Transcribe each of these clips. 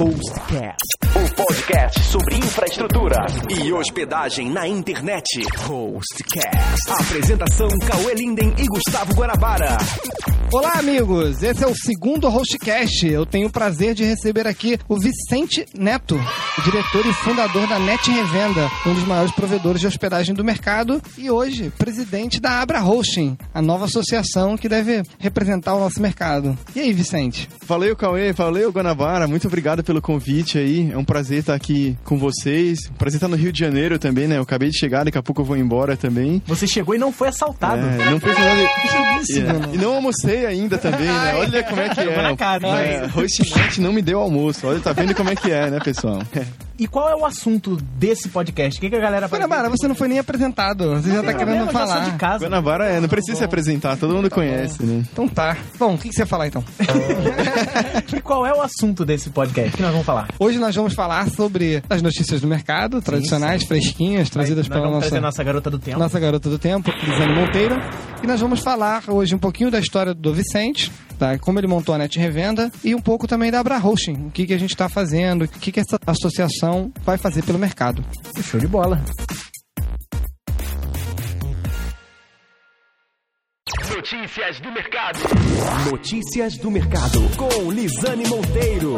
Hostcast, o podcast sobre infraestrutura e hospedagem na internet. Hostcast. Apresentação Cauê Linden e Gustavo Guanabara. Olá, amigos! Esse é o segundo Hostcast. Eu tenho o prazer de receber aqui o Vicente Neto, diretor e fundador da Net Revenda, um dos maiores provedores de hospedagem do mercado, e hoje presidente da Abra Hosting, a nova associação que deve representar o nosso mercado. E aí, Vicente? Valeu, Cauê, valeu, Guanabara. Muito obrigado pelo convite aí. É um prazer estar aqui com vocês. Um prazer estar no Rio de Janeiro também, né? Eu acabei de chegar, daqui a pouco eu vou embora também. Você chegou e não foi assaltado. É, não fez nada. E, e não almocei ainda também, né? Olha como é que é. na cara, é, Roxinete não me deu almoço. Olha, tá vendo como é que é, né, pessoal? E qual é o assunto desse podcast? O que, que a galera vai Guanabara, você não foi nem apresentado. Você já tá Eu querendo mesmo, falar. de casa. Guanabara é, não precisa se apresentar, todo mundo conhece, né? Então tá. Bom, o que que você ia falar então? E qual é o assunto desse podcast? O que nós vamos falar? Hoje nós vamos falar sobre as notícias do mercado, tradicionais, fresquinhas, trazidas nós pela vamos nossa trazer nossa garota do tempo. nossa garota do tempo, Lisane Monteiro. E nós vamos falar hoje um pouquinho da história do Vicente, tá? como ele montou a Net Revenda, e um pouco também da Abra Hosting, o que, que a gente está fazendo, o que, que essa associação vai fazer pelo mercado. Show de bola. Notícias do mercado. Notícias do mercado com Lisane Monteiro.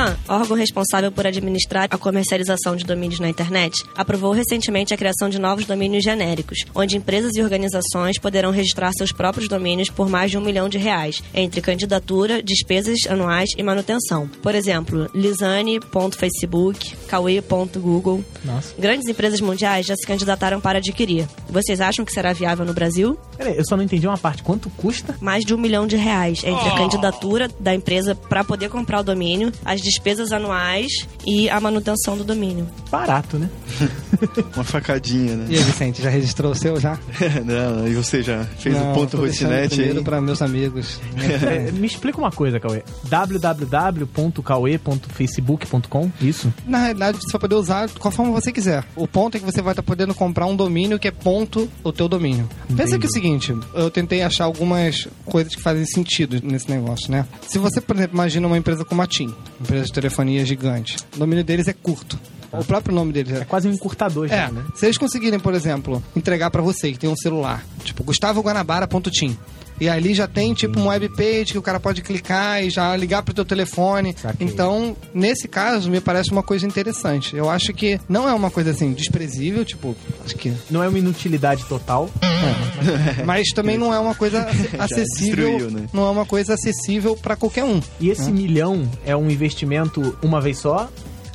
ICANN, órgão responsável por administrar a comercialização de domínios na internet, aprovou recentemente a criação de novos domínios genéricos, onde empresas e organizações poderão registrar seus próprios domínios por mais de um milhão de reais, entre candidatura, despesas anuais e manutenção. Por exemplo, lisane.facebook. Nossa. Grandes empresas mundiais já se candidataram para adquirir. Vocês acham que será viável no Brasil? Peraí, eu só não entendi uma parte. Quanto custa? mais de um milhão de reais entre a candidatura da empresa para poder comprar o domínio, as despesas anuais e a manutenção do domínio. Barato, né? Uma facadinha, E né? aí, Vicente, já registrou o seu já? não, e você já fez Não, o ponto Rocinete primeiro aí? para meus amigos. É, me explica uma coisa, Cauê. www.cauê.facebook.com Isso? Na realidade, você vai poder usar de qual forma você quiser. O ponto é que você vai estar podendo comprar um domínio que é ponto o teu domínio. Pensa que é o seguinte, eu tentei achar algumas coisas que fazem sentido nesse negócio, né? Se você, por exemplo, imagina uma empresa como a TIM, empresa de telefonia gigante, o domínio deles é curto. O próprio nome deles É é quase um encurtador já, é, né? se eles conseguirem, por exemplo, entregar pra você que tem um celular, tipo gustavoguanabara.tim, e ali já tem tipo uma webpage que o cara pode clicar e já ligar pro teu telefone. Saquei. Então, nesse caso, me parece uma coisa interessante. Eu acho que não é uma coisa assim desprezível, tipo, acho que Não é uma inutilidade total. mas também não é uma coisa acessível, destruiu, né? não é uma coisa acessível pra qualquer um. E esse milhão é um investimento uma vez só?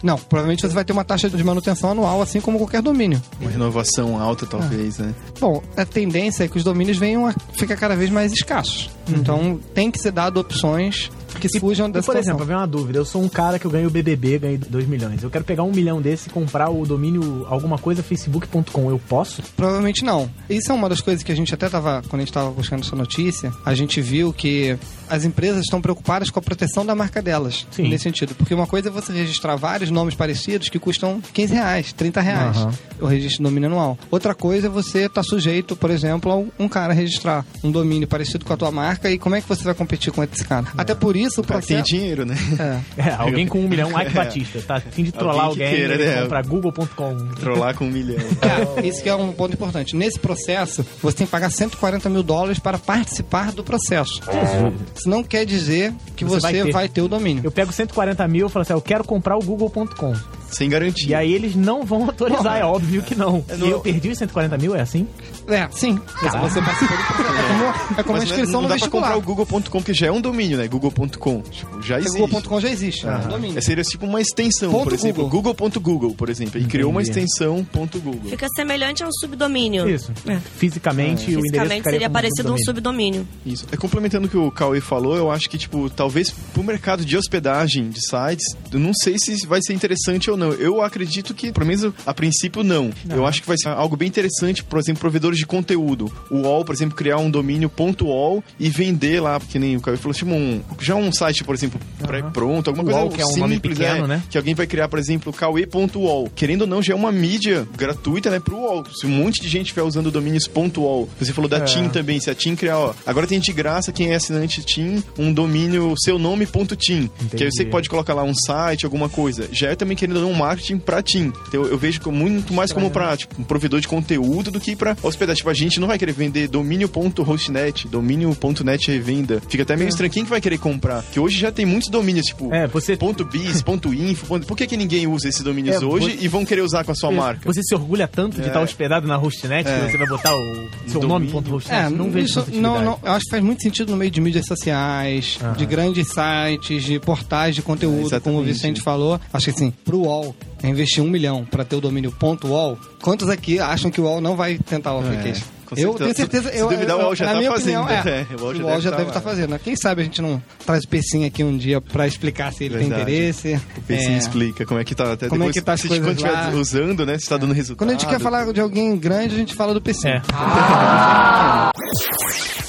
Não, provavelmente você vai ter uma taxa de manutenção anual, assim como qualquer domínio. Uma renovação alta, talvez, né? Bom, a tendência é que os domínios venham a ficar cada vez mais escassos. Então, tem que ser dado opções que fujam E, dessa por exemplo, vem uma dúvida. Eu sou um cara que eu ganho o BBB, ganhei 2 milhões. Eu quero pegar um milhão desse e comprar o domínio alguma coisa facebook.com. Eu posso? Provavelmente não. Isso é uma das coisas que a gente até tava, quando a gente estava buscando essa notícia, a gente viu que as empresas estão preocupadas com a proteção da marca delas. Sim. Nesse sentido. Porque uma coisa é você registrar vários nomes parecidos que custam 15 reais, 30 reais. Aham. O registro de domínio anual. Outra coisa é você estar sujeito, por exemplo, a um cara registrar um domínio parecido com a tua marca e como é que você vai competir com esse cara? Até por isso o O processo... tem dinheiro, né? É. É, alguém com um milhão, Ike Batista. Tá afim de trollar Alguém alguém, queira, né? compra google.com. Trollar com um milhão. É, isso que é um ponto importante. Nesse processo, você tem que pagar 140 mil dólares para participar do processo. Isso não quer dizer que Você você, vai vai, ter. ter. o domínio. Eu pego 140 mil e falo assim, eu quero comprar o google.com. Sem garantia. E aí eles não vão autorizar, é óbvio que não. não- E eu perdi os 140 mil, é assim? É, sim. Você participou do processo. É como, é como a inscrição não, no dá pra comprar vestibular. o google.com, que já é um domínio, né? Google.com. Tipo, já existe. Google.com já existe, é um É, domínio. seria tipo uma extensão, Ponto por exemplo. Google.google, por exemplo. Ele criou uma extensão ponto .google. Fica semelhante a um subdomínio. Isso. É. Fisicamente, o endereço Fisicamente seria parecido a um subdomínio. subdomínio. Isso. É, complementando o que o Cauê falou, eu acho que, tipo, talvez pro mercado de hospedagem de sites, eu não sei se vai ser interessante ou não. Não. Eu acredito que, pelo menos a princípio, não. Eu acho que vai ser algo bem interessante, por exemplo, provedores de conteúdo. O UOL, por exemplo, criar um domínio .ol e vender lá, que nem o Caio falou, tipo um, já um site, por exemplo, pré-pronto, alguma UOL, coisa que é um simples, pequeno, é, né? Que alguém vai criar, por exemplo, kawe.ol. Querendo ou não, já é uma mídia gratuita, né, pro UOL. Se um monte de gente estiver usando domínios .ol, você falou da É. TIM também, se a TIM criar, ó, agora tem de graça quem é assinante TIM, um domínio seu nome.tim, que aí você pode colocar lá um site, alguma coisa. Já é também querendo não um marketing pra TIM. Então eu vejo muito mais como pra, tipo, um provedor de conteúdo do que pra hospedar. Tipo, a gente não vai querer vender domínio.hostnet, domínio.net revenda. Fica até meio estranho. Quem que vai querer comprar? Que hoje já tem muitos domínios, tipo, É, você ponto .biz, ponto .info. Ponto... Por que, que ninguém usa esses domínios É, hoje você- e vão querer usar com a sua marca? Você se orgulha tanto de É. estar hospedado na Hostnet É. que você vai botar o seu nome ponto hostnet? É, não vejo isso, não, não, eu acho que faz muito sentido no meio de mídias sociais, de grandes sites, de portais de É, conteúdo, como o. Vicente falou. Acho que assim, pro UOL, investir um milhão pra ter o domínio ponto .ol, quantos aqui acham que o UOL não vai tentar o application? É, com eu tenho certeza. Se eu, duvidar, o UOL já tá minha fazendo, opinião, é, né? o UOL já, deve estar tá lá. fazendo. Quem sabe a gente não traz o Pecinho aqui um dia pra explicar se ele Verdade. tem interesse. O PC É. explica como é que tá. Até Como é depois, que tá as se coisas quando estiver lá. usando, né? Se tá dando resultado. Quando a gente quer falar de alguém grande, a gente fala do PC. É.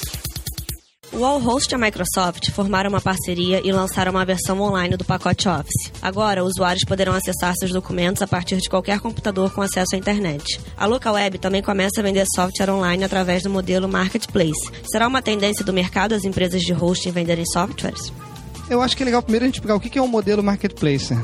O Wallhost e a Microsoft formaram uma parceria e lançaram uma versão online do pacote Office. Agora, usuários poderão acessar seus documentos a partir de qualquer computador com acesso à internet. A LocalWeb também começa a vender software online através do modelo Marketplace. Será uma tendência do mercado as empresas de hosting venderem softwares? Eu acho que é legal primeiro a gente pegar o que é um modelo marketplace.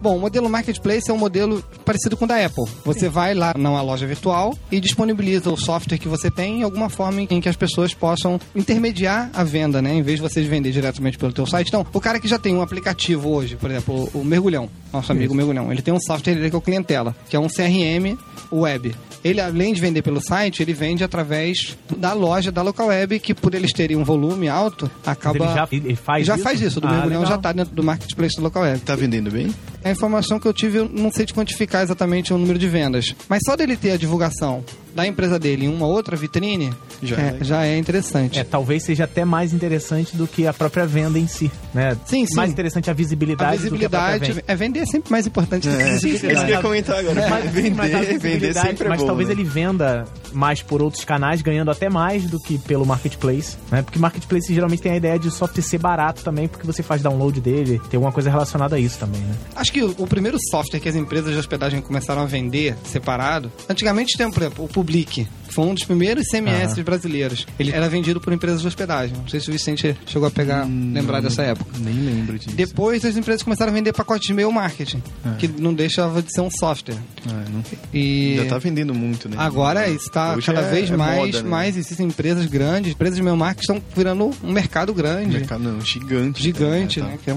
Bom, o modelo marketplace é um modelo parecido com o da Apple. Você vai lá numa loja virtual e disponibiliza o software que você tem em alguma forma em que as pessoas possam intermediar a venda, né? Em vez de vocês vender diretamente pelo teu site. Então, o cara que já tem um aplicativo hoje, por exemplo, o Mergulhão, nosso amigo Mergulhão, ele tem um software dele que é o Clientela, que é um CRM web. Ele, além de vender pelo site, ele vende através da loja da local web, que por eles terem um volume alto, acaba... Ele já ele faz já isso? faz isso, do Ah, Mergulhão legal. já tá dentro do marketplace do local web. Tá vendendo bem? A informação que eu tive, eu não sei te quantificar exatamente o número de vendas. Mas só dele ter a divulgação da empresa dele em uma outra vitrine, Já é é, já é interessante. É, talvez seja até mais interessante do que a própria venda em si, né? Sim, sim. Mais interessante a visibilidade, a do que a visibilidade, é vender é sempre mais importante do que a É isso que eu visibilidade. ia comentar agora. Mas, vender, mas a vender visibilidade- sempre é mas bom, talvez né? ele venda mais por outros canais, ganhando até mais do que pelo marketplace, né? Porque marketplace geralmente tem a ideia de software ser barato também, porque você faz download dele, tem alguma coisa relacionada a isso também, né? Acho que o, o primeiro software que as empresas de hospedagem começaram a vender separado, antigamente tem, por exemplo, o Public, que foi um dos primeiros CMS brasileiros. Ele era vendido por empresas de hospedagem. Não sei se o Vicente chegou a pegar, Hum, lembrar dessa época. Nem lembro disso. Depois as empresas começaram a vender pacotes de e-mail marketing, É. que não deixava de ser um software. Ah, não- E Já tá vendendo muito, né? agora está Hoje cada é- vez é mais, moda, né? mais existem empresas grandes, empresas de e-mail marketing estão virando um mercado grande. Mercado, não, gigante. Gigante, tá, né? Que é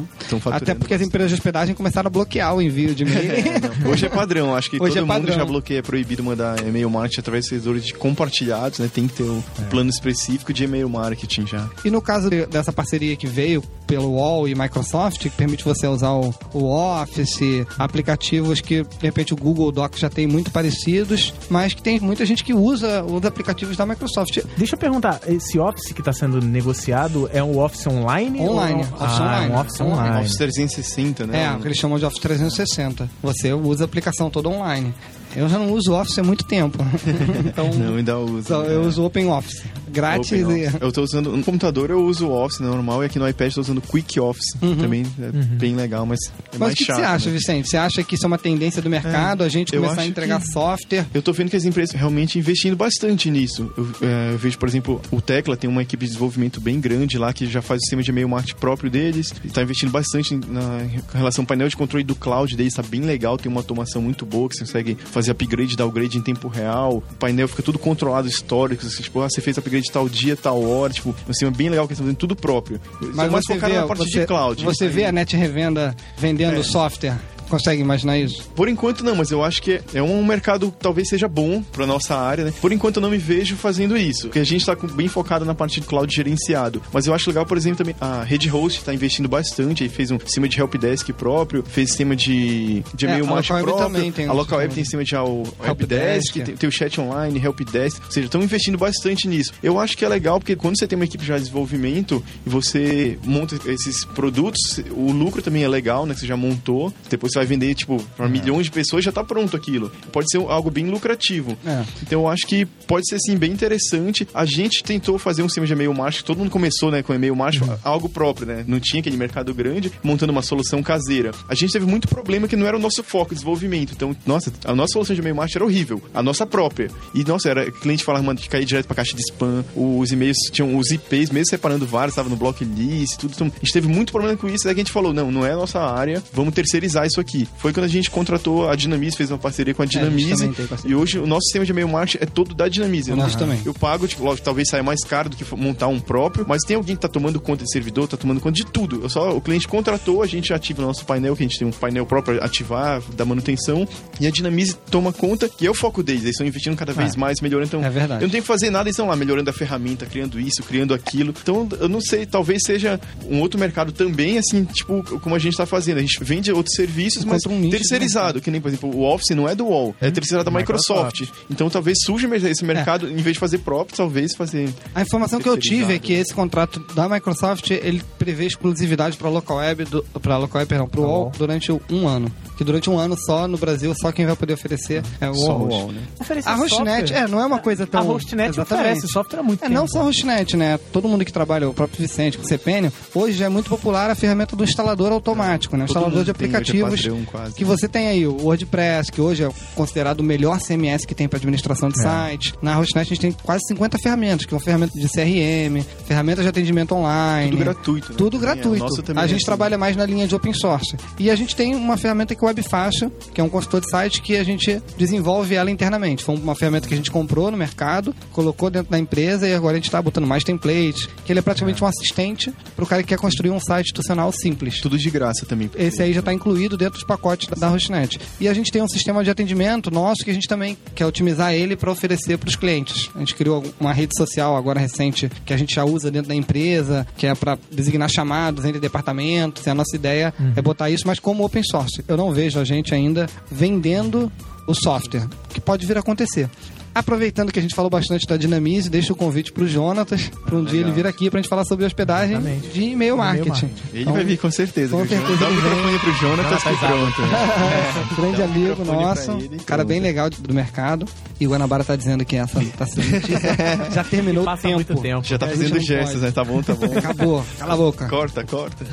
Até porque as empresas de hospedagem começaram a bloquear o envio de e-mail. É. Hoje é padrão, acho que Hoje todo é mundo já bloqueia, é proibido mandar e-mail marketing através de servidores de compartilhados, né? Tem que ter um É. plano específico de e-mail marketing já. E no caso de- dessa parceria que veio pelo UOL e Microsoft, que permite você usar o, Office, aplicativos que de repente o Google Docs já tem muito parecidos, mas que tem muita gente que usa os aplicativos da Microsoft. Deixa eu perguntar, esse Office que está sendo negociado é um Office online? Online, Ou... Office ah, online. um Office Online. online. Office 360, né? É, o que eles chamam de Office 360. Você usa a aplicação toda online. Eu já não uso Office há muito tempo. então, Não, ainda uso. só né? eu uso Open Office. Grátis Open e... Office. Eu tô usando. No computador eu uso o Office né, normal e aqui no iPad eu tô usando o Quick Office. Também é bem legal, mas é Uhum. Mas mais o que, que chato. você acha, né? Vicente? Você acha que isso é uma tendência do mercado, a gente começar a entregar que- software? Eu tô vendo que as empresas realmente investindo bastante nisso. Eu, é, eu vejo, por exemplo, o Tecla tem uma equipe de desenvolvimento bem grande lá que já faz o sistema de e-mail marketing próprio deles. E tá investindo bastante na em relação ao painel de controle do cloud deles, tá bem legal, tem uma automação muito boa que você consegue fazer upgrade, downgrade em tempo real. O painel fica tudo controlado, histórico, assim, tipo, ah, você fez upgrade tal dia, tal hora, tipo, um sistema bem legal que eles estão fazendo tudo próprio. Mas estão mais você focados vê, na parte você, de cloud. você vê a net revenda vendendo É. software? Consegue imaginar isso? Por enquanto não, mas eu acho que é um mercado que talvez seja bom pra nossa área, né? Por enquanto eu não me vejo fazendo isso, porque a gente tá com- bem focado na parte de cloud gerenciado. Mas eu acho legal, por exemplo, também a Red Host tá investindo bastante, aí fez um sistema de helpdesk próprio, fez sistema de, de É, e-mail a próprio. também tem a Local Web tem sistema de Helpdesk. helpdesk, tem, tem o chat online, helpdesk, ou seja, estão investindo bastante nisso. Eu acho que é legal porque quando você tem uma equipe já de desenvolvimento e você monta esses produtos, o lucro também é legal, né? Que você já montou, depois você vai vender, tipo, pra milhões de pessoas, já tá pronto aquilo. Pode ser algo bem lucrativo. É. Então eu acho que pode ser, assim, bem interessante. A gente tentou fazer um sistema de e-mail marketing, todo mundo começou, né, com e-mail marketing, algo próprio, né? Não tinha aquele mercado grande, montando uma solução caseira. A gente teve muito problema que não era o nosso foco, desenvolvimento. Então, nossa, a nossa solução de e-mail marketing era horrível. A nossa própria. E, nossa, era cliente falava, mano, que caía direto pra caixa de spam. Os e-mails tinham os IPs, mesmo separando vários, estava no blocklist, tudo. Então, a gente teve muito problema com isso. Daí a gente falou, não, não é a nossa área, vamos terceirizar isso aqui. Foi quando a gente contratou a Dinamize, fez uma parceria com a É, Dinamize. parceria. e hoje o nosso sistema de e-mail marketing é todo da Dinamize. O nosso também. Eu pago, tipo, lógico, talvez saia mais caro do que montar um próprio, mas tem alguém que tá tomando conta de servidor, tá tomando conta de tudo. Eu só, o cliente contratou, a gente ativa o nosso painel, que a gente tem um painel próprio pra ativar, da manutenção, e a Dinamize toma conta, e é o foco deles. Eles estão investindo cada vez É. mais, melhorando. Então, É verdade. eu não tenho que fazer nada, eles estão lá melhorando a ferramenta, criando isso, criando aquilo. Então, eu não sei, talvez seja um outro mercado também, assim, tipo, como a gente tá fazendo. A gente vende outros serviços, mas Encontra um nicho de terceirizado, que nem, por exemplo, o Office não é do UOL, é terceirizado da Microsoft. Então, talvez surja esse mercado, em vez de fazer próprio, talvez fazer A informação que eu tive é que esse contrato da Microsoft ele prevê exclusividade para local web, para local web, perdão, para o UOL durante um ano. Que durante um ano só no Brasil só quem vai poder oferecer é o só UOL. o UOL, né? A Hostnet, é, não é uma coisa tão. A Hostnet Exatamente. oferece software há muito É, tempo. não só a Hostnet, né? Todo mundo que trabalha, o próprio Vicente, com o CPN, hoje é muito popular a ferramenta do instalador automático, né? O Todo instalador de é aplicativos padrão quase. que você tem aí, o WordPress, que hoje é considerado o melhor CMS que tem para administração É. de site. Na Hostnet a gente tem quase 50 ferramentas, que são ferramentas de CRM, ferramentas de atendimento online. Tudo gratuito, né? Tudo Também é. gratuito. Também a é gente assim. trabalha mais na linha de open source. E a gente tem uma ferramenta que é o Webfaixa, que é um consultor de site que a gente desenvolve ela internamente. Foi uma ferramenta que a gente comprou no mercado, colocou dentro da empresa e agora a gente está botando mais templates, que ele é praticamente um assistente para o cara que quer construir um site institucional simples. Tudo de graça também. Esse aí já está incluído dentro dos pacotes da, da Hostnet. E a gente tem um sistema de atendimento nosso que a gente também quer otimizar ele para oferecer para os clientes. A gente criou uma rede social agora recente que a gente já usa dentro da empresa, que é para designar chamados entre departamentos. E a nossa ideia é botar isso, mas como open source. Eu não vejo a gente ainda vendendo o software, que pode vir a acontecer. Aproveitando que a gente falou bastante da Dinamize, deixa o convite pro Jonatas, para um dia ele vir aqui pra gente falar sobre hospedagem Exatamente. de e-mail marketing. marketing. Ele Então, vai vir com certeza. com certeza Dá o microfone pro Jonatas que pronto. É, grande Dá amigo nosso, ele, cara bem legal do mercado. E o Guanabara tá dizendo que essa tá sendo notícia. Já terminou o Passa tempo. muito tempo. Já tá É, fazendo gestos, pode. né? Tá bom, tá bom. Acabou, cala a boca. Corta, corta.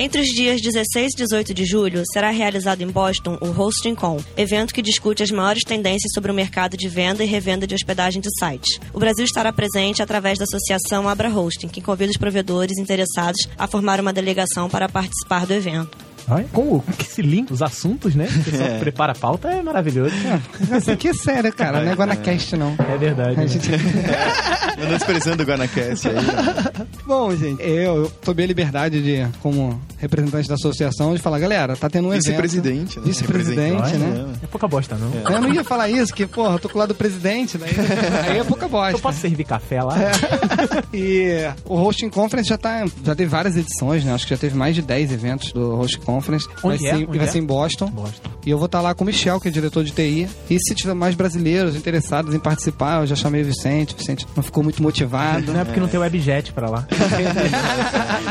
Entre os dias 16 e 18 de julho, será realizado em Boston o HostingCon, evento que discute as maiores tendências sobre o mercado de venda e revenda de hospedagem de sites. O Brasil estará presente através da associação Abra Hosting, que convida os provedores interessados a formar uma delegação para participar do evento. Com o- com esse link, os assuntos, né? O pessoal É. prepara a pauta é maravilhoso. Isso aqui é sério, cara. Não é Guanacast, não. É verdade. A né? gente... Não desprezando o Guanacast aí. né? Bom, gente, eu, eu tomei a liberdade de, como representante da associação, de falar, galera, tá tendo um evento. Vice-presidente, né? Vice-presidente, né? É pouca bosta, não. Eu não ia falar isso, que, porra, eu tô com o lado do presidente, daí, aí é pouca bosta. Eu posso servir café lá? E o Hosting Conference já tá. Já teve várias edições, né? Acho que já teve mais de 10 eventos do Hosting Conference. Onde vai é? ser, Onde vai é? ser em Boston. Boston. E eu vou estar lá com o Michel, que é diretor de TI. E se tiver mais brasileiros interessados em participar, eu já chamei o Vicente. O Vicente não ficou muito motivado. Não é porque não tem webjet pra lá.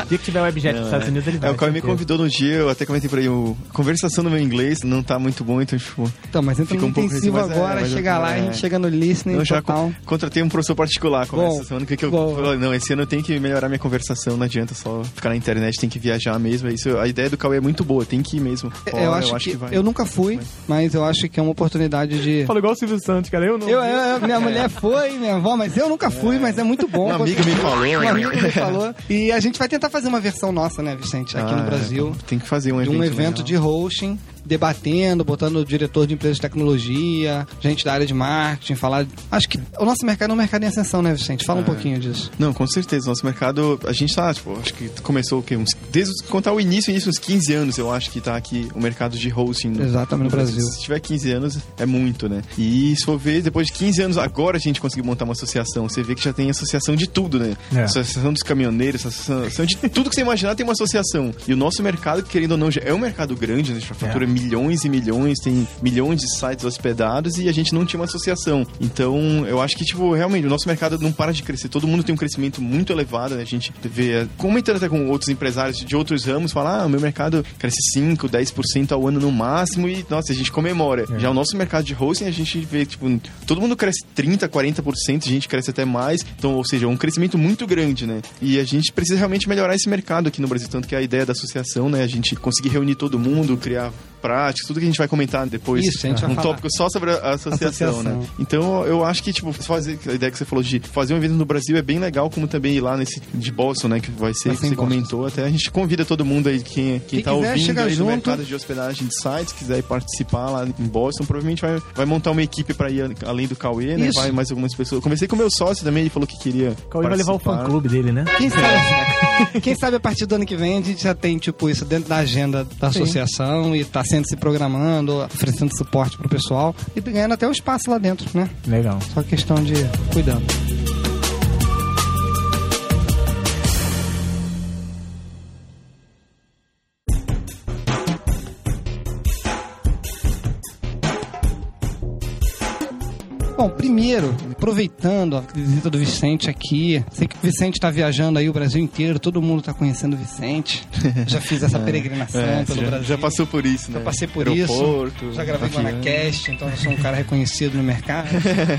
O dia que tiver webjet nos Estados Unidos, ele vai. É, o Caio me convidou no dia, eu até comentei pra ele, o a conversação no meu inglês não tá muito bom, então, tipo, Então, mas entra Fica um pouco intensivo mas é, agora, mas eu- chega lá, a é. gente chega no listening eu já total. co- contratei um professor particular essa semana, que, que eu falei, não, esse ano eu tenho que melhorar minha conversação, não adianta só ficar na internet, tem que viajar mesmo, isso, a ideia do Cauê é muito boa, tem que ir mesmo. Fora, eu acho, que, vai. eu nunca fui, mas eu acho que é uma oportunidade de. Falou igual o Silvio Santos, cara. Eu não. Eu, eu- minha mulher foi, minha avó, mas eu nunca fui, mas é muito bom. Uma amiga me falou, Uma né? amiga me falou. E a gente vai tentar fazer uma versão nossa, né, Vicente, aqui Ah, no Brasil. Tem que fazer um De evento um evento legal. de hosting, debatendo, botando o diretor de empresa de tecnologia, gente da área de marketing, falar. Acho que o nosso mercado é um mercado em ascensão, né, Vicente? Fala um É. pouquinho disso. Não, com certeza. Nosso mercado, a gente tá, tipo, acho que começou o quê? Uns, desde contar o início, início, uns 15 anos, eu acho que tá aqui o mercado de hosting. no- Exatamente, no Brasil. Se tiver 15 anos, é muito, né? E se for ver, depois de 15 anos, agora a gente conseguiu montar uma associação. Você vê que já tem associação de tudo, né? É. Associação dos caminhoneiros, associação de tudo que você imaginar tem uma associação. E o nosso mercado, querendo ou não, já é um mercado grande, né? A gente fatura É. milhões e milhões, tem milhões de sites hospedados e a gente não tinha uma associação. Então, eu acho que, tipo, realmente, o nosso mercado não para de crescer. Todo mundo tem um crescimento muito elevado, né? A gente vê, comentando até com outros empresários de outros ramos, falar, ah, o meu mercado cresce 5, 10% ao ano no máximo e, nossa, a gente comemora. É. Já o nosso mercado de hosting, a gente vê, tipo, todo mundo cresce 30, 40%, a gente cresce até mais. Então, ou seja, é um crescimento muito grande, né? E a gente precisa realmente melhorar esse mercado aqui no Brasil, tanto que a ideia da associação, né? A gente conseguir reunir todo mundo, criar práticas, tudo que a gente vai comentar depois. Isso, a gente vai um falar. tópico só sobre a associação, Associação. né? Então, eu acho que, tipo, fazer a ideia que você falou de fazer um evento no Brasil é bem legal, como também ir lá nesse de Boston, né? Que vai ser, Vai que ser você Boston. comentou. Até a gente convida todo mundo aí, quem, quem Quem tá quiser, ouvindo aí junto. mercado de hospedagem de sites, quiser ir participar lá em Boston, provavelmente vai, vai montar uma equipe pra ir além do Cauê, né? Isso. Vai mais algumas pessoas. Conversei com o meu sócio também, ele falou que queria. O Cauê vai levar o participar. fã-clube dele, né? Quem sabe, quem sabe a partir do ano que vem a gente já tem, tipo, isso dentro da agenda da associação e tá sendo se programando, oferecendo suporte pro pessoal e ganhando até o espaço lá dentro, né? Legal. Só questão de cuidando. Bom, primeiro, aproveitando a visita do Vicente aqui, sei que o Vicente está viajando aí o Brasil inteiro, todo mundo está conhecendo o Vicente. Já fiz essa peregrinação É, pelo já, Brasil. já passou por isso, né? Já passei por Aeroporto, isso. Já gravei avião. Guanacast, então eu sou um cara reconhecido no mercado.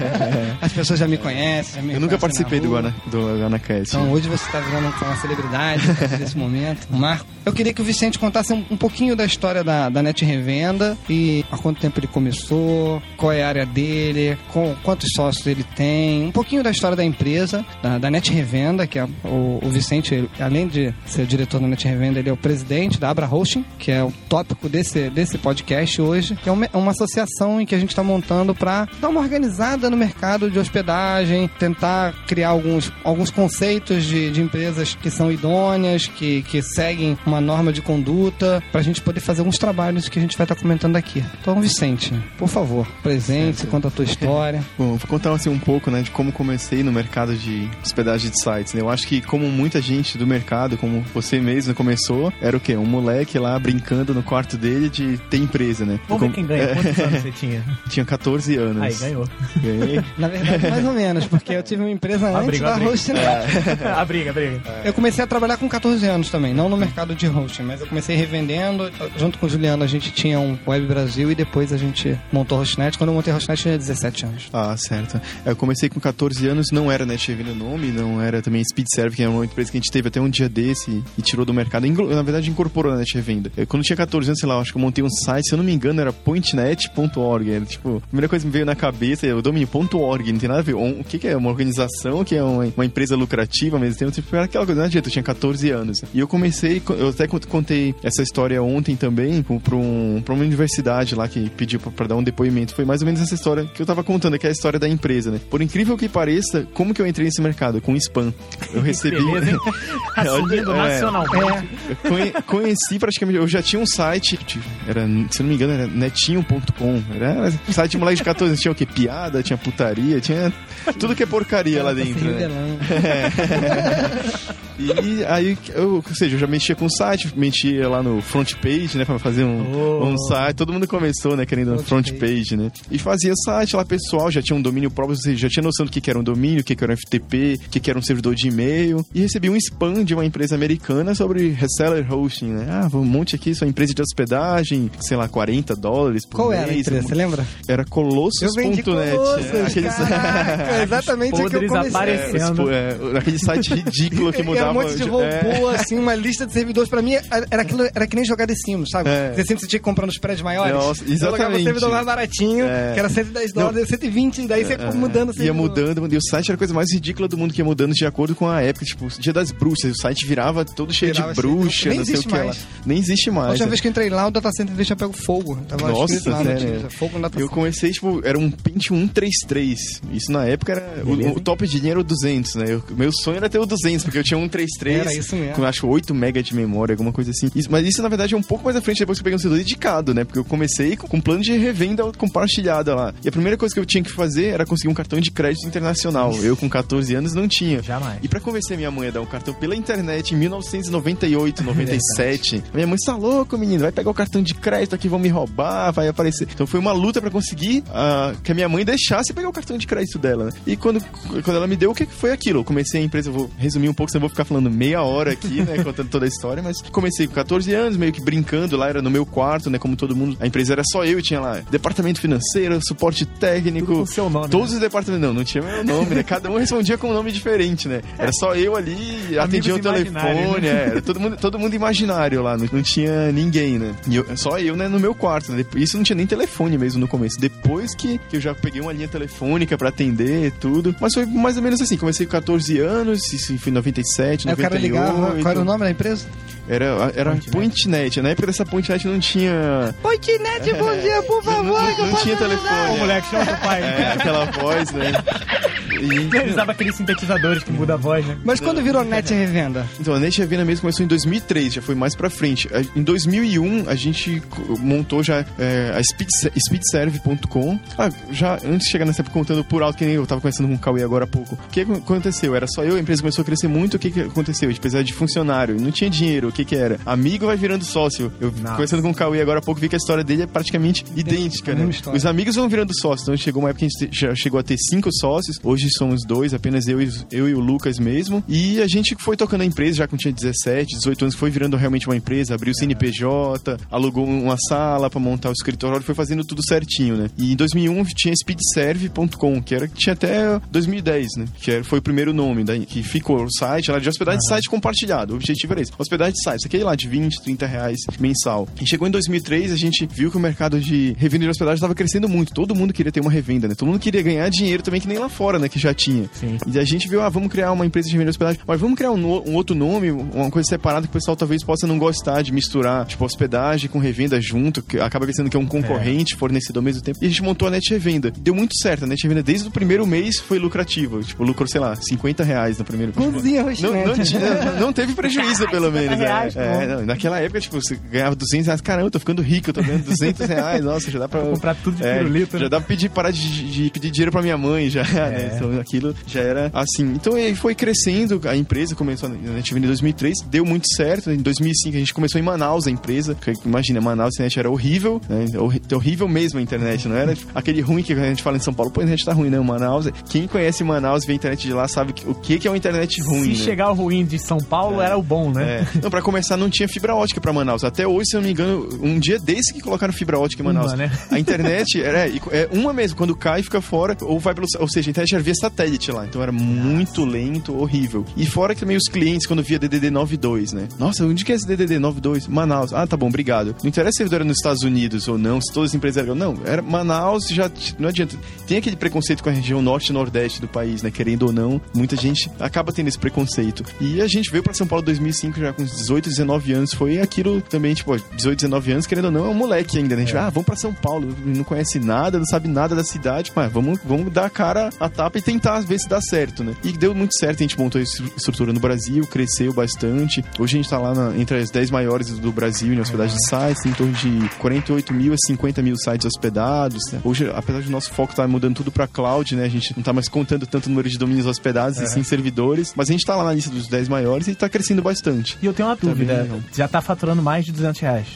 As pessoas já me conhecem. Já me Eu nunca participei do. Guana, do Guanacast. Então hoje você está virando uma celebridade partir desse momento. Um marco. Eu queria que o Vicente contasse um, um pouquinho da história da, da Net Revenda e há quanto tempo ele começou, qual é a área dele, com, quantos sócios ele tem, um pouquinho da história da empresa, da, da Net Revenda, que é o, o Vicente, ele, além de ser o diretor da Net Revenda, ele é o presidente da Abra Hosting, que é o tópico desse, desse podcast hoje, que é uma, uma associação em que a gente está montando para dar uma organizada no mercado de hospedagem, tentar criar alguns, alguns conceitos de, de empresas que são idôneas, que, que seguem uma norma de conduta, para a gente poder fazer alguns trabalhos que a gente vai estar comentando aqui. Então, Vicente, por favor, presente, conta a tua história. Bom, vou contar assim um pouco, né, de como comecei no mercado de hospedagem de sites. Né? Eu acho que como muita gente do mercado, como você mesmo começou, era o quê? Um moleque lá brincando no quarto dele de ter empresa, né? Vamos ver quem ganha. É, Quantos anos você tinha? tinha 14 anos. Aí, ganhou. Ganhei. Na verdade, mais ou menos, porque eu tive uma empresa A antes briga, da briga. Hostnet. a briga, a briga. Eu comecei a trabalhar com 14 anos também, não no mercado de hosting, mas eu comecei revendendo. Junto com o Juliano, a gente tinha um Web Brasil e depois a gente montou a Hostnet. Quando eu montei a Hostnet, eu tinha 17 anos. Ah, certo. Eu comecei com 14 anos, não era NetRevenda o nome, não era também SpeedServe, que é uma empresa que a gente teve até um dia desse e tirou do mercado. Na verdade, incorporou na NetRevenda. Eu, Quando eu tinha 14 anos, sei lá, acho que eu montei um site, se eu não me engano, era pointnet.org. Era tipo, a primeira coisa que me veio na cabeça é o domínio .org, não tem nada a ver. O que, que é? Uma organização, que é uma, uma empresa lucrativa ao mesmo tempo. Tipo, era aquela coisa, não adianta, eu tinha 14 anos. E eu comecei, eu até cont- contei essa história ontem também para um, uma universidade lá que pediu pra dar um depoimento. Foi mais ou menos essa história que eu tava contando, que é a história da empresa, né? Por incrível que pareça, como que eu entrei nesse mercado? Com spam. Eu recebi. Beleza? Assumindo É. nacionalmente. É, Eu conhe- conheci praticamente, eu já tinha um site, era, se não me engano, era netinho.com. Era site de moleque de 14 anos, tinha o quê? Piada, tinha putaria, tinha tudo que é porcaria lá dentro, né? revelando. E aí, eu, ou seja, eu já mexia com o site, mexia lá no front page, né, pra fazer um, Oh. um site. Todo mundo começou, né, querendo um Front front page, né? E fazia site lá pessoal, já tinha um domínio próprio, já tinha noção do que que era um domínio, o que que era um FTP, o que que era um servidor de e-mail. E recebi um spam de uma empresa americana sobre reseller hosting, né? Ah, um monte aqui, sua empresa de hospedagem, sei lá, 40 dólares por Qual mês. era a empresa? Você lembra? Era colossus.net. Colossus, Aqueles- caraca, exatamente o que eu comecei. aparecendo. É, tipo, é, aquele site ridículo que Era mudava. um monte de é. robô, assim, uma lista de servidores. Pra mim, era, aquilo, era que nem jogar The Sims, sabe? É. Você sempre tinha que comprar nos prédios maiores. Nossa, Eu jogava o exatamente. servidor mais baratinho, É. que era 110 dólares, 120, daí você ficou mudando Ia mudando, e o site era a coisa mais ridícula do mundo que ia mudando de acordo com a época. Tipo, dia das bruxas, o site virava todo cheio Virava de bruxa, Nem não sei o existe que lá. mais. Nem existe A mais. última né? vez que eu entrei lá, o data center deixa pego fogo. Tava Nossa, lá, notícia, fogo no data Eu comecei, tipo, era um Pentium 133. Isso na época era. O, Beleza, o top de dinheiro era o 200, né? Eu- meu sonho era ter o 200, porque eu tinha um 133. Era isso mesmo. Com acho 8 MB de memória, alguma coisa assim. Isso- mas isso, na verdade, é um pouco mais à frente depois que eu peguei um servidor dedicado, né? Porque eu comecei com, com um plano de revenda compartilhada lá. E a primeira coisa que eu tinha que fazer era conseguir um cartão cartão de crédito internacional. Eu com 14 anos não tinha. Jamais. E pra convencer minha mãe a dar um cartão pela internet em 1998, 97, minha mãe, você tá louco, menino? Vai pegar o cartão de crédito aqui, vão me roubar, vai aparecer. Então foi uma luta pra conseguir ah, que a minha mãe deixasse pegar o cartão de crédito dela. né? E quando, quando ela me deu, o que foi aquilo? Eu comecei a empresa, eu vou resumir um pouco, senão eu vou ficar falando meia hora aqui, né, contando toda a história, mas comecei com 14 anos, meio que brincando lá, era no meu quarto, né, como todo mundo. A empresa era só eu e tinha lá departamento financeiro, suporte técnico. Todos os departamentos, não, não tinha meu nome, né? Cada um respondia com um nome diferente, né? Era só eu ali, atendia o imaginários, telefone, né? é, era todo mundo, todo mundo imaginário lá, não, não tinha ninguém, né? E eu- só eu, né, no meu quarto, né? Isso não tinha nem telefone mesmo no começo. Depois que, que eu já peguei uma linha telefônica pra atender tudo. Mas foi mais ou menos assim, comecei com 14 anos, isso foi em 97, Aí o 98. cara ligava, qual era o nome da empresa? Era, era Pointnet. Na época dessa Pointnet não tinha... Pointnet, bom dia, por favor. Não, não posso tinha telefone. Ô, moleque, chama teu pai. É, aquela voz, né? E- Ele usava aqueles sintetizadores que muda a voz, né? Mas quando virou net revenda? Então, a Net Revenda mesmo começou em 2003, já foi mais pra frente. Em 2001, a gente montou já é, a Speedse- speedserve.com. Ah, já antes de chegar nessa época, contando por alto, que nem eu tava conversando com o Cauê agora há pouco. O que aconteceu? Era só eu, a empresa começou a crescer muito. O que, que aconteceu? A gente precisava de funcionário, não tinha dinheiro. Que que era? Amigo vai virando sócio. Eu Nossa. conversando com o Cauê agora há pouco, vi que a história dele é praticamente idêntica, né? Os amigos vão virando sócios. Então chegou uma época que a gente já chegou a ter cinco sócios. Hoje somos dois, apenas eu e, eu e o Lucas mesmo. E a gente foi tocando a empresa já quando tinha 17, 18 anos, foi virando realmente uma empresa, abriu o CNPJ, alugou uma sala pra montar o escritório, foi fazendo tudo certinho, né? E em 2001 tinha speedserve.com, que era que tinha até 2010, né? Que era, foi o primeiro nome, daí, que ficou o site, era de hospedagem de site compartilhado. O objetivo era esse. Hospedagem de site, aquele lá de 20, 30 reais mensal. E chegou em 2003, a gente viu que o mercado de revenda de hospedagem estava crescendo muito. Todo mundo queria ter uma revenda, né? Todo mundo queria ganhar dinheiro também, que nem lá fora, né? Que já tinha. Sim. E a gente viu, ah, vamos criar uma empresa de revenda de hospedagem, mas vamos criar um, no- um outro nome, uma coisa separada que o pessoal talvez possa não gostar de misturar, tipo, hospedagem com revenda junto, que acaba sendo que é um concorrente, fornecedor ao mesmo tempo. E a gente montou a Net Revenda. Deu muito certo, a Net Revenda desde o primeiro mês foi lucrativo. Tipo, lucrou, sei lá, 50 reais no primeiro Bonzinho, não, não, tinha- não teve prejuízo, pelo 50 menos. Reais, é. É, não, naquela época, tipo, você ganhava 200 reais. Caramba, eu tô ficando rico, eu tô ganhando 200 reais. Nossa, já dá pra... Comprar tudo de é, pirulito, Já né? dá pra pedir, parar de, de pedir dinheiro pra minha mãe, já, né? Então aquilo já era assim. Então aí foi crescendo, a empresa começou, a gente em 2003, deu muito certo. Em 2005 a gente começou em Manaus, a empresa. Imagina, Manaus, a internet era horrível, né? Horri- horrível mesmo a internet, não era aquele ruim que a gente fala em São Paulo, pô, a internet tá ruim, não. Manaus, é- quem conhece Manaus, vê a internet de lá, sabe o que, que é uma internet ruim. Se né? chegar o ruim de São Paulo, era o bom, né? É. Não, pra começar, não tinha fibra ótica pra Manaus. Até hoje, se eu não me engano, um dia desse que colocaram fibra ótica em Manaus. Uma, né? A internet era é, é uma mesmo, quando cai, fica fora, ou vai pelo. Ou seja, a internet era via satélite lá. Então era muito lento, horrível. E fora que também os clientes, quando via DDD 92, né? Nossa, onde que é esse DDD 92? Manaus. Ah, tá bom, obrigado. Não interessa se era nos Estados Unidos ou não, se todas as empresas eram. Não, era Manaus, já. Não adianta. Tem aquele preconceito com a região norte e nordeste do país, né? Querendo ou não, muita gente acaba tendo esse preconceito. E a gente veio pra São Paulo em 2005 já com uns 18, 19 anos. Foi aquilo também, tipo, 18, 19 anos, querendo ou não, é um moleque ainda, né? A gente, ah, vamos pra São Paulo, não conhece nada, não sabe nada da cidade, mas vamos, vamos dar a cara a tapa e tentar ver se dá certo, né? E deu muito certo, a gente montou essa estrutura no Brasil, cresceu bastante. Hoje a gente tá lá na- entre as 10 maiores do Brasil em hospedagem de sites, tem em torno de 48 mil a 50 mil sites hospedados. né? Hoje, apesar do nosso foco tá mudando tudo pra cloud, né? A gente não tá mais contando tanto o número de domínios hospedados e sim servidores, mas a gente tá lá na lista dos 10 maiores e tá crescendo bastante. E eu tenho uma dúvida. Já tá faturando mais de 200 reais.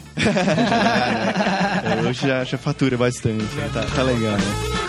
É, hoje já, já fatura bastante, tá, tá legal, né?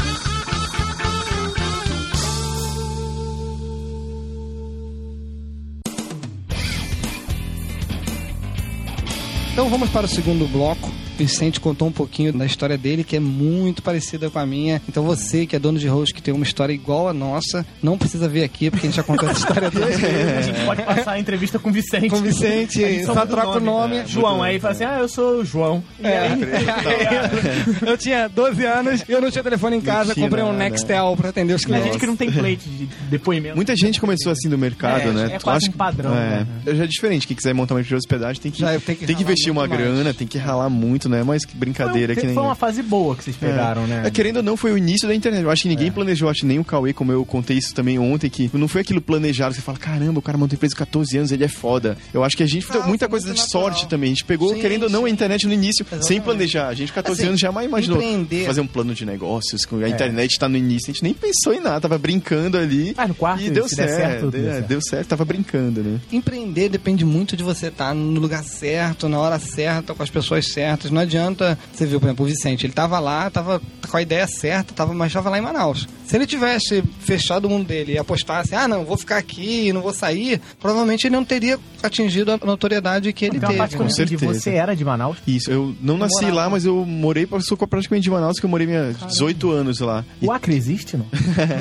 Então vamos para o segundo bloco. Vicente contou um pouquinho da história dele, que é muito parecida com a minha. Então você, que é dono de host, que tem uma história igual a nossa, não precisa vir aqui, porque a gente já contou essa história vezes. A gente pode passar a entrevista com o Vicente. Com o Vicente, A só troca o nome. É, João, aí fala assim, ah, eu sou o João. E É. aí, eu tinha 12 anos, eu não tinha telefone em casa, tinha comprei um nada. Nextel pra atender os a clientes. gente que não tem plate de depoimento. Muita gente começou assim no mercado, É, né? é quase Acho um que- padrão, É, né? já é diferente. Quem quiser montar uma empresa de hospedagem tem que, Já tem que investir uma mais. grana, tem que ralar muito. Momento, né? Mas que brincadeira foi, que nem. foi uma fase boa que vocês pegaram, é. né? É, querendo ou não, foi o início da internet. Eu acho que ninguém planejou, acho que nem o Cauê, como eu contei isso também ontem, que não foi aquilo planejado. Você fala, caramba, o cara montou empresa com 14 anos, ele é foda. Eu acho que a gente deu Ah, muita foi coisa muito de natural. sorte também. A gente pegou, Sim, querendo ou não, a internet no início, sem Exatamente. planejar. A gente, 14 Assim, anos, jamais imaginou empreender- fazer um plano de negócios. com A internet tá no início, a gente nem pensou em nada, tava brincando ali. Ah, no quarto, e deu se der certo, certo, deu deu, certo. deu certo, tava brincando, né? Empreender depende muito de você estar no lugar certo, na hora certa, com as pessoas certas. Não adianta, você viu, por exemplo, o Vicente, ele tava lá, tava com a ideia certa, tava, mas tava lá em Manaus. Se ele tivesse fechado o mundo dele e apostasse, ah, não, vou ficar aqui, não vou sair, provavelmente ele não teria atingido a notoriedade que ele parte teve. que eu né? não entendi. certeza. Você era de Manaus? Isso, eu não nasci morava. lá, mas eu morei, sou praticamente de Manaus, que eu morei minha 18 anos lá. O Acre existe, não?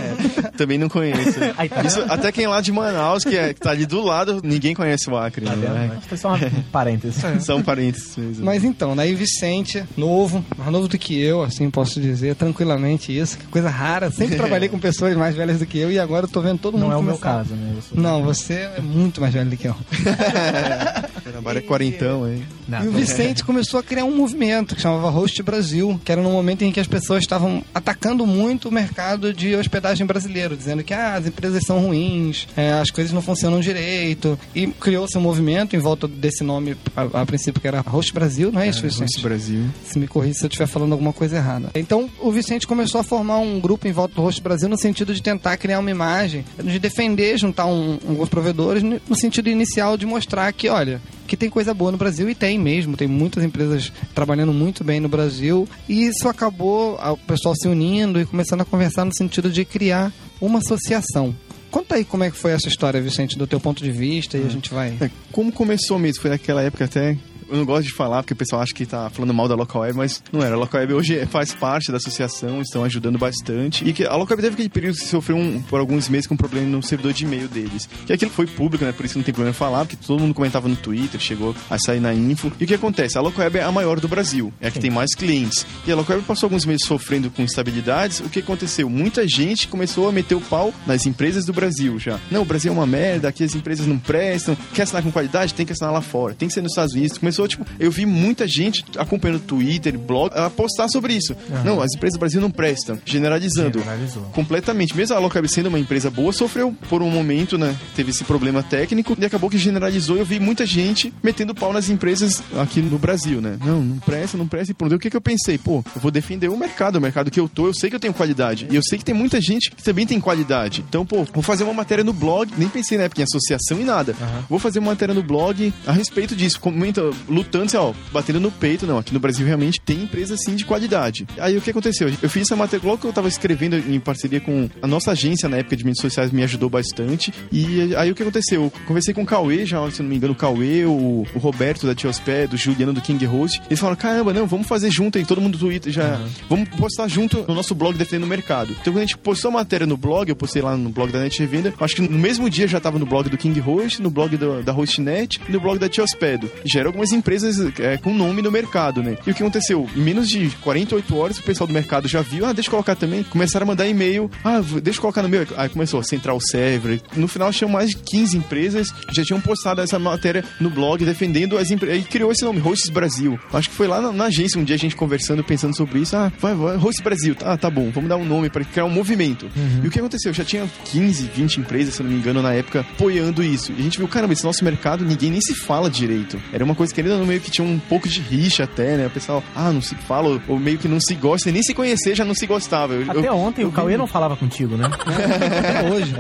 também não conheço. Tá Isso, até quem é lá de Manaus, que, é, que tá ali do lado, ninguém conhece o Acre. Tá né? vendo? Foi só um parênteses. São parentes mesmo. Mas então, daí Vicente, novo, mais novo do que eu, assim posso dizer, tranquilamente isso, que coisa rara. Sempre trabalhei com pessoas mais velhas do que eu e agora eu tô vendo todo mundo Não é o meu caso, né? Não, você é muito mais velho do que eu. Trabalho é quarentão, hein? Não, E o Vicente começou a criar um movimento que chamava Host Brasil, que era no momento em que as pessoas estavam atacando muito o mercado de hospedagem brasileiro, dizendo que ah, as empresas são ruins, é, as coisas não funcionam direito. E criou-se um movimento em volta desse nome, a, a princípio que era Host Brasil, não é isso, Vicente? Brasil. Se me corrija se eu estiver falando alguma coisa errada. Então, o Vicente começou a formar um grupo em volta do Rosto Brasil no sentido de tentar criar uma imagem, de defender, juntar um, alguns provedores, no sentido inicial de mostrar que, olha, que tem coisa boa no Brasil e tem mesmo, tem muitas empresas trabalhando muito bem no Brasil. E isso acabou ah, o pessoal se unindo e começando a conversar no sentido de criar uma associação. Conta aí como é que foi essa história, Vicente, do teu ponto de vista, e a gente vai. É, como começou mesmo? Foi naquela época até. Eu não gosto de falar porque o pessoal acha que tá falando mal da Local Web, mas não era. A Local Web hoje faz parte da associação, estão ajudando bastante. E que a Local Web teve aquele período que sofreu um, por alguns meses com um problema no servidor de e-mail deles. Que aquilo foi público, né? Por isso não tem problema falar, porque todo mundo comentava no Twitter, chegou a sair na info. E o que acontece? A Local Web é a maior do Brasil, é a que tem mais clientes. E a Local Web passou alguns meses sofrendo com instabilidades. O que aconteceu? Muita gente começou a meter o pau nas empresas do Brasil já. Não, o Brasil é uma merda, aqui as empresas não prestam. Quer assinar com qualidade? Tem que assinar lá fora. Tem que ser nos Estados Unidos. Começou, tipo, eu vi muita gente acompanhando Twitter, blog, a postar sobre isso. Não, as empresas do Brasil não prestam. Generalizando. Generalizou. Completamente. Mesmo a Locab sendo uma empresa boa, sofreu por um momento, né? Teve esse problema técnico e acabou que generalizou. Eu vi muita gente metendo pau nas empresas aqui no Brasil, né? Não, não presta, não presta. E. E o que, que eu pensei? Pô, eu vou defender o mercado, o mercado que eu tô. Eu sei que eu tenho qualidade. E eu sei que tem muita gente que também tem qualidade. Então, pô, vou fazer uma matéria no blog. Nem pensei na época em associação e nada. Vou fazer uma matéria no blog a respeito disso. Comenta, lutando, assim, ó, batendo no peito. Não, aqui no Brasil realmente tem empresa assim de qualidade. Aí o que aconteceu? Eu fiz essa matéria logo que eu tava escrevendo em parceria com a nossa agência na época de mídias sociais, me ajudou bastante. E aí o que aconteceu? Eu conversei com o Cauê, já, se não me engano, o Cauê, o, o Roberto da Tiospé, do Juliano do King Host. Eles falaram: caramba, não, vamos fazer junto aí, todo mundo do Twitter já. Vamos postar junto no nosso blog defendendo o mercado. Então quando a gente postou a matéria no blog, eu postei lá no blog da Net Revenda, acho que no mesmo dia já tava no blog do King Host, no blog do- da Hostnet e no blog da Tiospedo. Já eram algumas empresas é, com nome no mercado, né? E o que aconteceu? Em menos de 48 horas, o pessoal do mercado já viu, ah, deixa eu colocar também. Começaram a mandar e-mail, ah, deixa eu colocar no meu. Aí começou a Central Server. No final, tinham mais de 15 empresas que já tinham postado essa matéria no blog defendendo as empresas. E criou esse nome, Hosts Brasil. Acho que foi lá na, na agência um dia a gente conversando, pensando sobre isso. Ah, vai, vai, Hosts Brasil. Ah, tá bom, vamos dar um nome para criar um movimento. E o que aconteceu? Já tinha 15, 20 empresas, se não me engano, na época, apoiando isso. E a gente viu, caramba, esse nosso mercado ninguém nem se fala direito. Era uma coisa que ainda no meio que tinha um pouco de rixa até, né? O pessoal, ah, não se fala, ou- ou meio que não se gosta, nem se conhecer já não se gostava. Eu- Até eu- ontem eu o Cauê não falava contigo, né? Até hoje.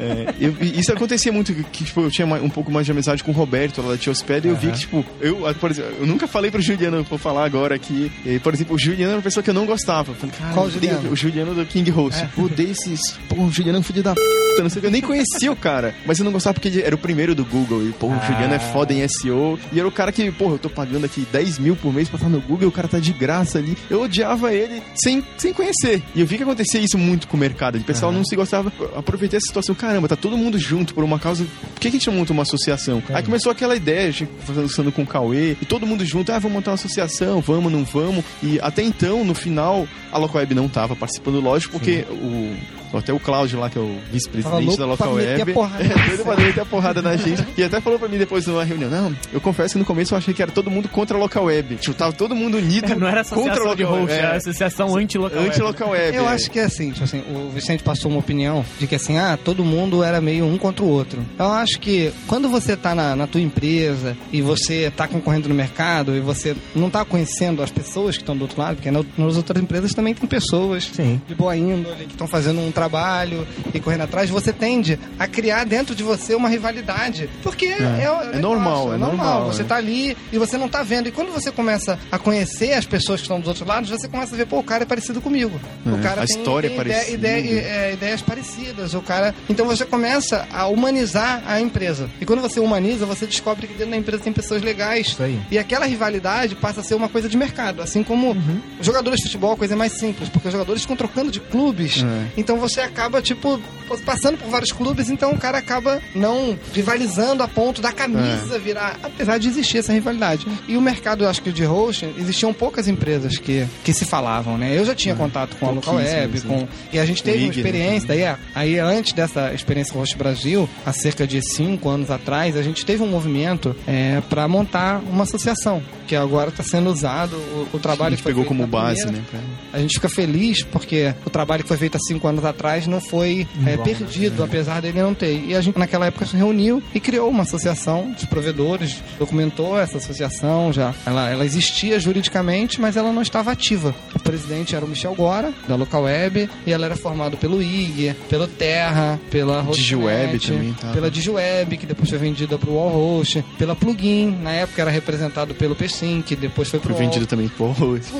É, eu- e isso acontecia muito, que tipo, eu tinha um pouco mais de amizade com o Roberto lá da Tiosped, e eu vi que, tipo, eu, ah, por exemplo, eu nunca falei pro Juliano, vou falar agora aqui, e, por exemplo, o Juliano era uma pessoa que eu não gostava. Eu falei, cara, Qual eu odeio- Juliano? O Juliano do King Host. Eu odeio esses, pô, o Juliano é um filho da p, não sei o que, eu nem conhecia o cara, mas eu não gostava porque ele era o primeiro do Google, e, pô, o Juliano é foda em SEO, e era o cara que, pô, eu tô pagando aqui 10 mil por mês pra estar no Google, o cara tá de graça ali. Eu odiava ele sem, sem conhecer. E eu vi que acontecia isso muito com o mercado, de pessoal não se gostava. Aproveitei essa situação, caramba, tá todo mundo junto por uma causa. Por que, que a gente não monta uma associação? Aí começou aquela ideia, a gente conversando com o Cauê, e todo mundo junto, ah, vamos montar uma associação, vamos, não vamos. E até então, no final, a Locweb não tava participando, lógico, porque o Até o Cláudio lá, que é o vice-presidente da Local Web. a porrada É, doido pra meter a porrada na gente. E até falou pra mim depois numa reunião, não, eu confesso que no começo eu achei que era todo mundo contra a Local Web. Tipo, tava todo mundo unido Não era contra a associação de Local host, Web. era É, associação anti-local. web. Anti-Local Web. Eu é. acho que é assim, tipo assim, o Vicente passou uma opinião de que assim, ah, todo mundo era meio um contra o outro. Eu acho que quando você tá na, na tua empresa e você tá concorrendo no mercado e você não tá conhecendo as pessoas que estão do outro lado, porque na- nas outras empresas também tem pessoas Sim. de boa índole que estão fazendo um trabalho e correndo atrás, você tende a criar dentro de você uma rivalidade. Porque é, é, É normal, é normal, Você né? tá ali e você não tá vendo. E quando você começa a conhecer as pessoas que estão dos outros lados, você começa a ver, pô, o cara é parecido comigo. O É, cara a tem, história tem é parecida. ideia- é, ideias parecidas. O cara. Então você começa a humanizar a empresa. E quando você humaniza, você descobre que dentro da empresa tem pessoas legais. E aquela rivalidade passa a ser uma coisa de mercado. Assim como Uhum. jogadores de futebol, a coisa é mais simples, porque os jogadores ficam trocando de clubes. É. Então você acaba, tipo, passando por vários clubes, então o cara acaba não rivalizando a ponto da É. camisa virar. Apesar de existir essa rivalidade. E o mercado, acho que de hosting, existiam poucas empresas que, que se falavam, né? Eu já tinha contato com a Local Web, É. Com. E a gente teve uma IG, né, experiência, daí, é, aí antes dessa experiência com o Host Brasil, há cerca de cinco anos atrás, a gente teve um movimento é, para montar uma associação, que agora está sendo usado, o, o A trabalho gente que foi pegou como base, primeira- né? pra- a gente fica feliz porque o trabalho que foi feito há cinco anos atrás não foi é, Igual, perdido, apesar dele não ter. E a gente, naquela época, se reuniu e criou uma associação de provedores, documentou essa associação já. Ela, ela existia juridicamente, mas ela não estava ativa. O presidente era o Michel Gora, da Local Web, e ela era formada pelo IG, pelo Terra, pela Digiweb também tava. pela Digiweb, que depois foi vendida para o Wallhost, pela Plugin, na época era representado pelo Psim, que depois foi Foi pro vendido também por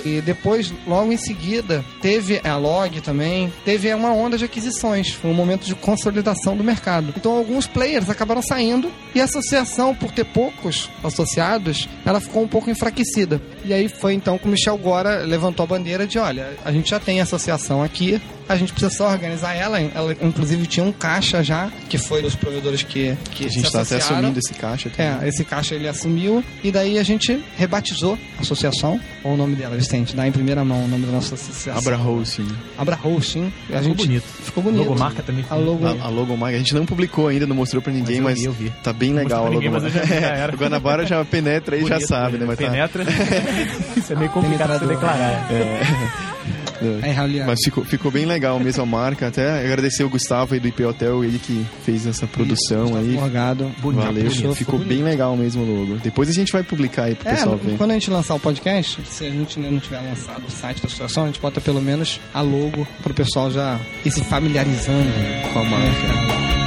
e depois, logo em seguida, teve a Log também, teve uma onda de aquisições. Foi um momento de consolidação do mercado. Então, alguns players acabaram saindo e a associação, por ter poucos associados, ela ficou um pouco enfraquecida. E aí foi então que o Michel Gora levantou a bandeira de: olha, a gente já tem associação aqui, a gente precisa só organizar ela. Ela, inclusive, tinha um caixa já, que foi dos provedores que, que A gente se tá até assumindo esse caixa. também. É, esse caixa ele assumiu e daí a gente rebatizou a associação. Qual o nome dela, Vicente? Dá em primeira mão o nome da nossa associação. Abra Hosting. Abra Hosting. Ficou gente... bonito. Ficou bonito. Logomarca também. A logo... A, a logomarca, a gente não publicou ainda, não mostrou pra ninguém, Mas mas, eu vi, eu vi. tá bem Não legal a logomarca. mas já já o Guanabara já penetra e já Bonito, sabe, né? Mas tá- Penetra. Isso é meio complicado de declarar. Aí, Raul, Mas ficou, ficou bem legal mesmo a marca. Até agradecer o Gustavo aí do IP Hotel, ele que fez essa produção aí. Morgado. Bonito, Valeu, ficou bonito. bem legal mesmo o logo. Depois a gente vai publicar aí pro É, pessoal ver. quando a gente lançar o podcast, se a gente ainda não tiver lançado o site da associação, a gente bota pelo menos a logo pro pessoal já ir se familiarizando com a marca.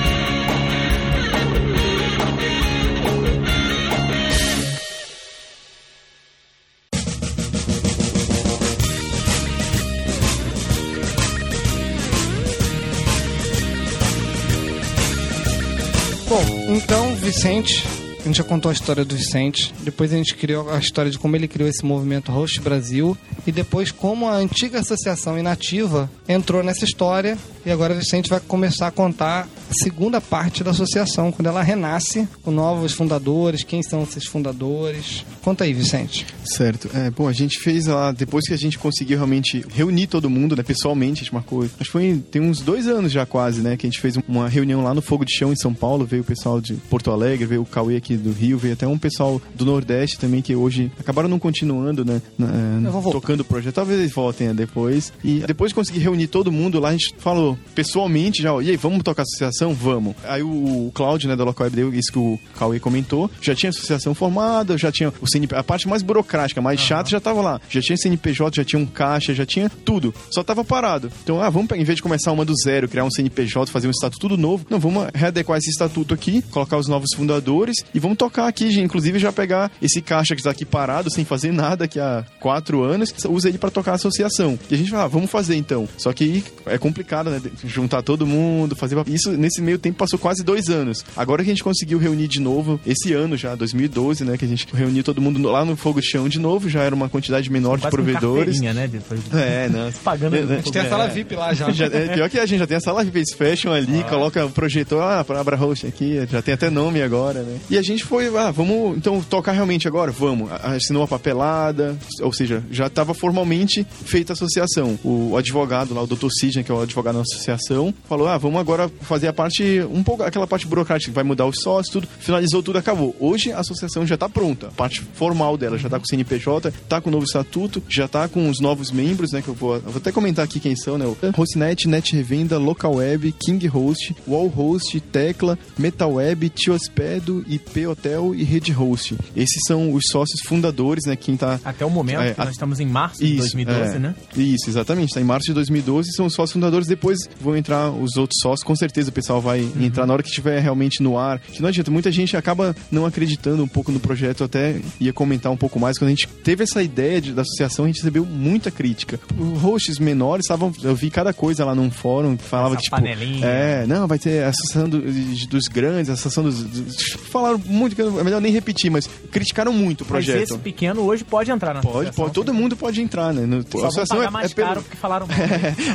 Vicente, a gente já contou a história do Vicente, depois a gente criou a história de como ele criou esse movimento Host Brasil. E depois como a antiga associação inativa entrou nessa história. E agora o Vicente vai começar a contar a segunda parte da associação, quando ela renasce com novos fundadores, quem são esses fundadores. Conta aí, Vicente. Certo. É, bom, a gente fez lá, depois que a gente conseguiu realmente reunir todo mundo, né, pessoalmente, a gente marcou, acho que foi, tem uns dois anos já quase, né, que a gente fez uma reunião lá no Fogo de Chão em São Paulo, veio o pessoal de Porto Alegre, veio o Cauê aqui do Rio, veio até um pessoal do Nordeste também, que hoje acabaram não continuando, né, na- voltar. tocando o projeto, talvez eles voltem né, depois. E depois de conseguir reunir todo mundo lá, a gente falou pessoalmente já, ó, e aí, vamos tocar a associação? Vamos. Aí o, o Cláudio, né, da Local Web, deu isso que o Cauê comentou, já tinha associação formada, já tinha o A parte mais burocrática, mais chata, já tava lá. Já tinha CNPJ, já tinha um caixa, já tinha tudo. Só tava parado. Então, ah, vamos, em vez de começar uma do zero, criar um CNPJ, fazer um estatuto tudo novo, não, vamos readequar esse estatuto aqui, colocar os novos fundadores e vamos tocar aqui, gente. Inclusive, já pegar esse caixa que está aqui parado, sem fazer nada aqui há quatro anos, usa ele para tocar a associação. E a gente fala, ah, vamos fazer então. Só que é complicado, né? Juntar todo mundo, fazer. Isso nesse meio tempo passou quase dois anos. Agora que a gente conseguiu reunir de novo, esse ano já, 2012, né? Que a gente reuniu todo mundo lá no Fogo de Chão de novo, já era uma quantidade menor de Quase com provedores. né? Depois É, né? pagando. É, né? A gente tem a sala VIP lá já. Já, é, pior que a gente já tem a sala VIP, eles fecham ali, coloca o projetor, ah, Abra Host aqui, já tem até nome agora, né? E a gente foi, ah, vamos então tocar realmente agora? Vamos. Assinou a papelada, ou seja, já estava formalmente feita a associação. O advogado lá, o Dr. Sidney, que é o advogado da associação, falou: ah, vamos agora fazer a parte, um pouco, aquela parte burocrática, que vai mudar os sócios, tudo. Finalizou tudo, acabou. Hoje a associação já está pronta, a parte formal dela, já está com o CNPJ, tá com o novo estatuto, já tá com os novos membros, né, que eu vou, eu vou até comentar aqui quem são, né, o Hostnet, Net Revenda, Local Web, King Host, Wall Host, Tecla, Metal Web, Tiospedo, IP Hotel e Rede Host. Esses são os sócios fundadores, né, quem tá Até o momento, É, a- nós estamos em março de 2012, é. né? Isso, exatamente. Está em março de 2012, são os sócios fundadores. Depois vão entrar os outros sócios. Com certeza o pessoal vai Uhum. entrar na hora que estiver realmente no ar. Que não adianta, muita gente acaba não acreditando um pouco no projeto. Até ia comentar um pouco mais. Quando a gente teve essa ideia de- da associação, a gente recebeu muita crítica. Os hosts menores estavam. Eu vi cada coisa lá num fórum que falava Essa tipo. panelinha. É, não, vai ter a associação do- dos grandes, a associação dos, dos- Falaram muito, é melhor nem repetir, mas criticaram muito o Mas projeto. esse pequeno hoje pode entrar na Pode, associação. pode, todo mundo pode entrar, né? No, Só vão pagar mais pelo- caro porque falaram mal.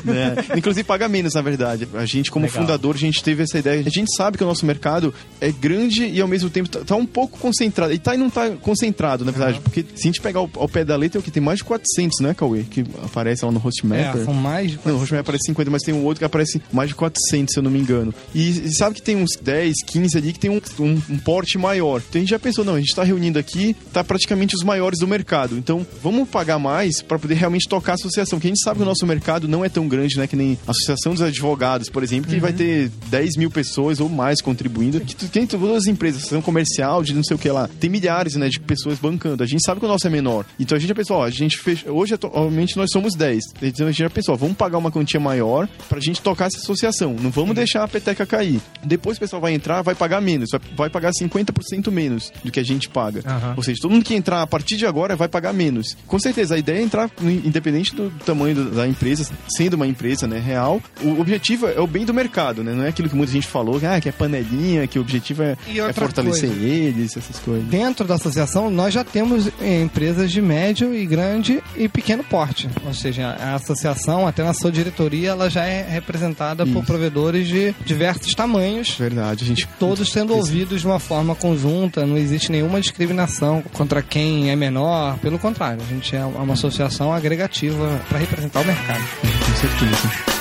né? Inclusive paga menos, na verdade. A gente, como Legal. fundador, a gente teve essa ideia. A gente sabe que o nosso mercado é grande e ao mesmo tempo tá, tá um pouco concentrado. E tá e não tá concentrado, na verdade. Porque se a gente pegar ao, ao pé da letra, é o que tem mais de 400, né, Cauê? Que aparece lá no É, Hostmapper. são mais. de Não, o Hostmapper aparece 50, mas tem um outro que aparece mais de 400, se eu não me engano. E, e sabe que tem uns 10, 15 ali que tem um, um, um porte maior. Então a gente já pensou, não, a gente tá reunindo aqui, tá praticamente os maiores do mercado. Então vamos pagar mais para poder realmente tocar a associação. Que a gente sabe que o nosso mercado não é tão grande, né? Que nem a Associação dos Advogados, por exemplo, que vai ter 10 mil pessoas ou mais contribuindo. Que tem todas as empresas, associação comercial, de não sei o que lá. Tem milhares, né, de pessoas bancando. A gente sabe que o nosso é menor. Então a gente já pensou, ó, a gente fez. Hoje, atualmente, nós somos 10. Então a gente já pensou, ó, vamos pagar uma quantia maior pra gente tocar essa associação. Não vamos deixar a peteca cair. Depois o pessoal vai entrar, vai pagar menos. Vai, vai pagar 50% menos do que a gente paga. Aham. Ou seja, todo mundo que entrar a partir de agora vai pagar menos. Com certeza, a ideia é entrar, independente do tamanho da empresa, sendo uma empresa né, real, o objetivo é o bem do mercado, né? Não é aquilo que muita gente falou, que, ah, que é panelinha, que o objetivo é, é fortalecer coisa. eles, essas coisas. Dentro da associação, nós já temos eh, empresas de médio e grande e pequeno porte. Ou seja, a associação, até na sua diretoria, ela já é representada por Isso. provedores de diversos tamanhos. Verdade, a gente. Todos sendo ouvidos de uma forma conjunta, não existe nenhuma discriminação contra quem é menor. Pelo contrário, a gente é uma associação agregativa para representar o mercado. Com certeza.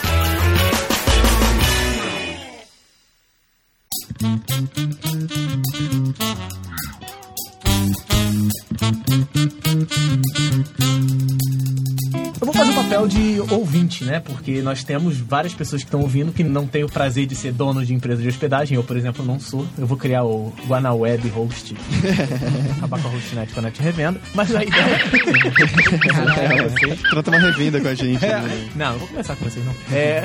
Thank you. Eu vou fazer o papel de ouvinte, né? Porque nós temos várias pessoas que estão ouvindo que não têm o prazer de ser dono de empresa de hospedagem. Eu, por exemplo, não sou. Eu vou criar o Guanaweb Host. Acabar com a Hostnet com a Net Revenda. Mas a ideia... É, Vocês. Trata uma revenda com a gente. né? Não, não vou começar com vocês, não. É...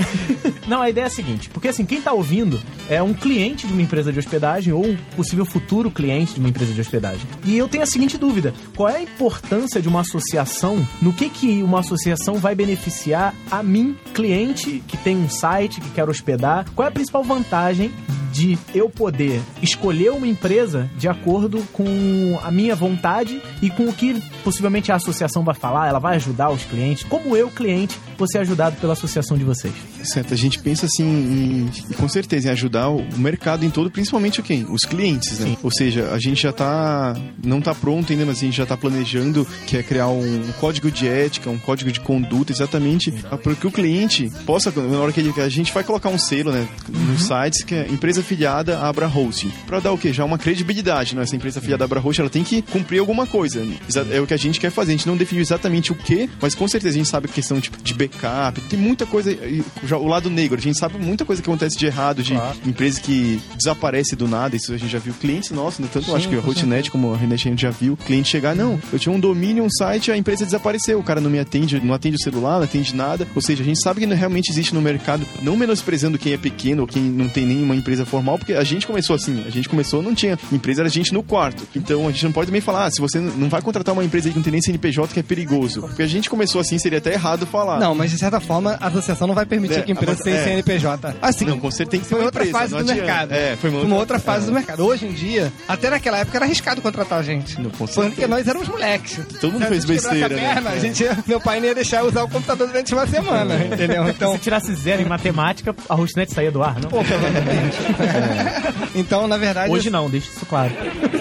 não, a ideia é a seguinte, porque assim, quem tá ouvindo é um cliente de uma empresa de hospedagem ou um possível futuro cliente de uma empresa de hospedagem. E eu tenho a seguinte dúvida, qual é a importância de uma associação, no que que uma associação vai beneficiar a mim, cliente, que tem um site, que quer hospedar? Qual é a principal vantagem de eu poder escolher uma empresa de acordo com a minha vontade e com o que possivelmente a associação vai falar, ela vai ajudar os clientes. Como eu, cliente, vou ser ajudado pela associação de vocês? Certo, a gente pensa assim, em, com certeza, em ajudar o mercado em todo, principalmente quem? Os clientes, né? Sim. Ou seja, a gente já tá, não tá pronto ainda, mas a gente já tá planejando, que é criar um, código de ética, um código de conduta, exatamente, para que o cliente possa, na hora que ele, a gente vai colocar um selo, né, nos sites, que é empresa afiliada Abra Hosting, para dar o quê? Já uma credibilidade, né? Essa empresa afiliada Abra Hosting, ela tem que cumprir alguma coisa. É o que a gente quer fazer, a gente não definiu exatamente o que, mas com certeza a gente sabe a questão tipo, de backup, tem muita coisa, já o lado negro, a gente sabe muita coisa que acontece de errado, de Claro. empresa que desaparece do nada, isso a gente já viu clientes nossos, né? tanto eu acho que a Hotnet como a Renet a gente já viu, cliente chegar, não, eu tinha um domínio, um site, a empresa desapareceu, o cara não me atende, não atende o celular, não atende nada, ou seja, a gente sabe que realmente existe no mercado, não menosprezando quem é pequeno ou quem não tem nenhuma empresa formal, porque a gente começou assim, a gente começou, não tinha empresa, era gente no quarto, então a gente não pode também falar, ah, se você não vai contratar uma empresa que não tem nem CNPJ, que é perigoso, porque a gente começou assim, seria até errado falar. Não, mas de certa forma a associação não vai permitir É, que a empresa tenha é. CNPJ. Assim, Não, com certeza tem que ser foi uma outra empresa, fase do adianta. mercado. É, foi uma uma outra- outra fase é. do mercado. Hoje em dia, até naquela época era arriscado contratar a gente. Não, com Foi porque certeza. nós éramos moleques. Todo mundo Se fez besteira, né? perna, É. a gente, meu pai não ia deixar eu usar o computador durante uma semana, entendeu? Se Então, você tirasse zero em matemática, a Hostnet saía do ar, não? pô, provavelmente. Então, na verdade, Hoje não, deixa isso claro.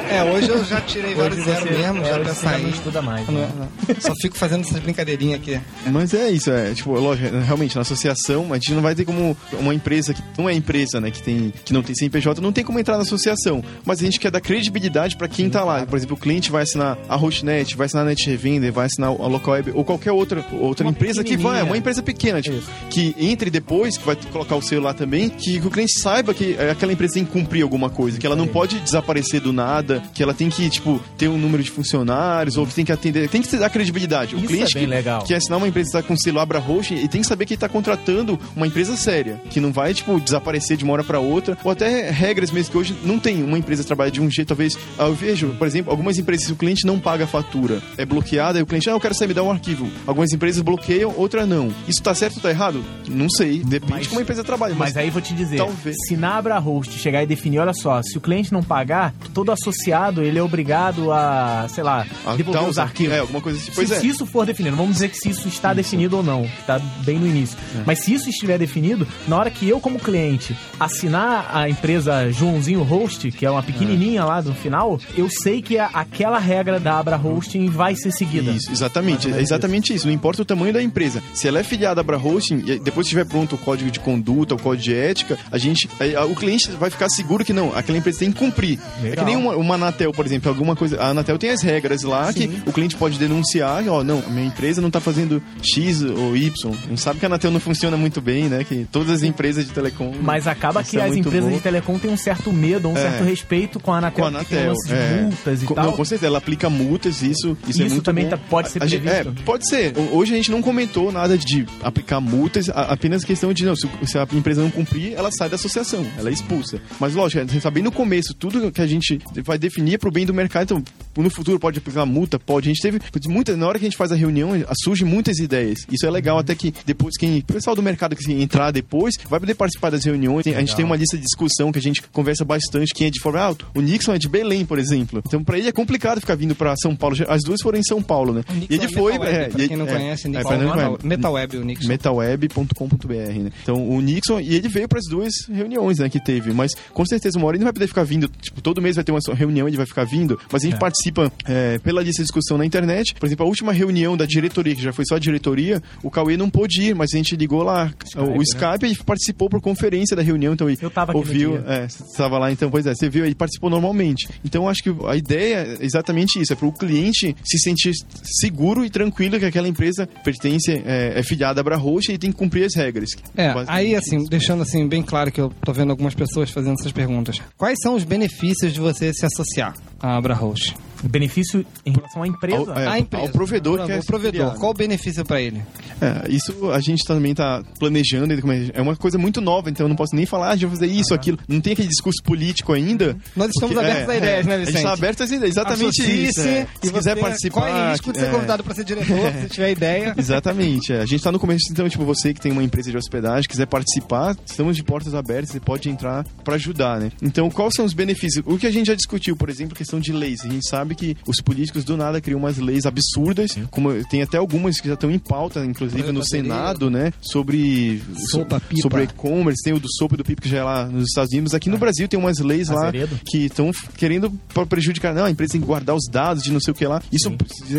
É, hoje eu já tirei vários Hoje zero você- mesmo, é, já já sair. não estuda mais, Não, né? não. Só fico fazendo essas brincadeirinhas aqui. Mas é isso, é. Tipo, lógico, realmente, na associação, a gente não vai ter como uma empresa que não é empresa, né, que, tem, que não tem CNPJ, não tem como entrar na associação. Mas a gente quer dar credibilidade pra quem tá lá. Por exemplo, o cliente vai assinar a Hostnet, vai assinar a Net Revender, vai assinar a Local Web ou qualquer outra, outra Uma empresa que vai, uma empresa pequena, tipo, Isso. que entre depois, que vai colocar o selo lá também, que, o cliente saiba que é, aquela empresa tem que cumprir alguma coisa, que ela não pode desaparecer do nada, que ela tem que, tipo, ter um número de funcionários, ou tem que atender, tem que dar credibilidade. O Isso cliente é que, legal. que assinar uma empresa que tá com selo Abra Hosting e tem que saber que ele tá contratando uma empresa séria, que não vai, tipo, desaparecer de uma hora pra outra, ou até regras mesmo que hoje não tem. Uma empresa trabalha de um jeito, talvez. ah, Eu vejo, por exemplo, algumas empresas, se o cliente não paga a fatura, é bloqueada, e o cliente, ah, eu quero sair, me dá um arquivo. Algumas empresas bloqueiam, outra não. Isso tá certo ou tá errado? Não sei. Depende Mas- de como a empresa trabalha. Mas aí vou te dizer, Talvez. se na Abra Host chegar e definir, olha só, se o cliente não pagar, todo associado ele é obrigado a, sei lá, Ah, devolver os arquivos. É, alguma coisa assim. Pois se, é. se isso for definido, vamos dizer que se isso está definido ou não, está bem no início. É. Mas se isso estiver definido, na hora que eu, como cliente, assinar a empresa Joãozinho Host, que é uma pequenininha lá no final, eu sei que a- aquela regra da Abra Hosting vai ser seguida. Isso, exatamente. É exatamente isso. Não importa o tamanho da empresa. Se ela é filiada à Abra Hosting, e depois que estiver pronto o código de conduta, o código de ética, a gente. aí, a- o cliente vai ficar seguro que não, aquela empresa tem que cumprir. É Legal. que nem uma, uma Anatel, por exemplo, alguma coisa. A Anatel tem as regras lá Sim. que o cliente pode denunciar, ó, não, a minha empresa não tá fazendo X ou Y. A gente sabe que a Anatel não funciona muito bem, né? Que todas as empresas de telecom. Mas acaba que é as empresas bom. de telecom têm um certo medo, um É. certo respeito com a Anatel, com a Anatel. é. multas e Com- tal. Não, com certeza, ela aplica multas, isso, isso, é Isso muito também tá- pode ser a previsto? É, pode ser. Hoje a gente não comentou nada de aplicar multas, apenas questão de, não, se, se a empresa não cumprir, ela sai da associação, ela é expulsa. Mas lógico, a gente sabe bem no começo, tudo que a gente vai definir é pro bem do mercado, então no futuro pode aplicar multa, pode. A gente teve muita, na hora que a gente faz a reunião, surgem muitas ideias. Isso é legal, até que depois quem, o pessoal do mercado que entrar depois, vai poder participar das reuniões. Tem- a gente tem uma lista de discussão que a gente conversa bastante, quem é de fora, ah, o Nixon é de Belém, por exemplo. Então pra ele é complicado ficar vindo pra São Paulo. As duas foram em São Paulo, né? E ele é foi, Metal Web, é, pra e- quem não é, conhece, é, Nixon. pra não Metal, conhece. Metalweb, o Nixon. metalweb.com.br, né? Então, o Nixon, e ele veio para as duas reuniões, né, que teve, mas com certeza uma hora ele não vai poder ficar vindo, tipo, todo mês vai ter uma só reunião, ele vai ficar vindo, mas a gente É. participa é, pela lista de discussão na internet, por exemplo, a última reunião da diretoria, que já foi só a diretoria, o Cauê não pôde ir, mas a gente ligou lá, o, o Skype, e participou por conferência da reunião, então ele ouviu, é, você estava lá, então, pois é, você viu, ele participou normalmente. Então, acho que a ideia é exatamente isso, é para o cliente se sentir seguro e tranquilo que aquela empresa pertence, é, é filiada à Brahroxa e tem que cumprir as regras. É, aí assim, isso. deixando assim bem claro que eu tô vendo algumas pessoas fazendo essas perguntas. Quais são os benefícios de você se associar à Abra Host? Benefício em relação à empresa? Ao- é, a empresa. ao provedor que é o provedor. filiado. Qual o benefício pra ele? É, isso a gente também tá planejando, é é uma coisa muito nova, então eu não posso nem falar, ah, a gente vai fazer isso, aquilo. Não tem aquele discurso político ainda. Nós estamos abertos a ideias, né, A gente Vicente? tá aberto às ideias, exatamente isso. é. Se quiser você- participar. Qual é o risco de ser é, convidado pra ser diretor, se tiver ideia? Exatamente. é. A gente tá no começo, então, tipo, você que tem uma empresa de hospedagem, quiser participar, estamos de portas abertas, você pode entrar pra ajudar, né? Então, quais são os benefícios? O que a gente já discutiu, por exemplo, questão de leis. A gente sabe que os políticos do nada criam umas leis absurdas, como tem até algumas que já estão em pauta, inclusive no. Senado, né? Sobre Sopa, pipa. sobre e-commerce, tem o do sopa e do pipa que já é lá nos Estados Unidos. Aqui no Brasil tem umas leis lá Azeredo. que estão querendo prejudicar. Não, a empresa tem que guardar os dados de não sei o que lá. Isso,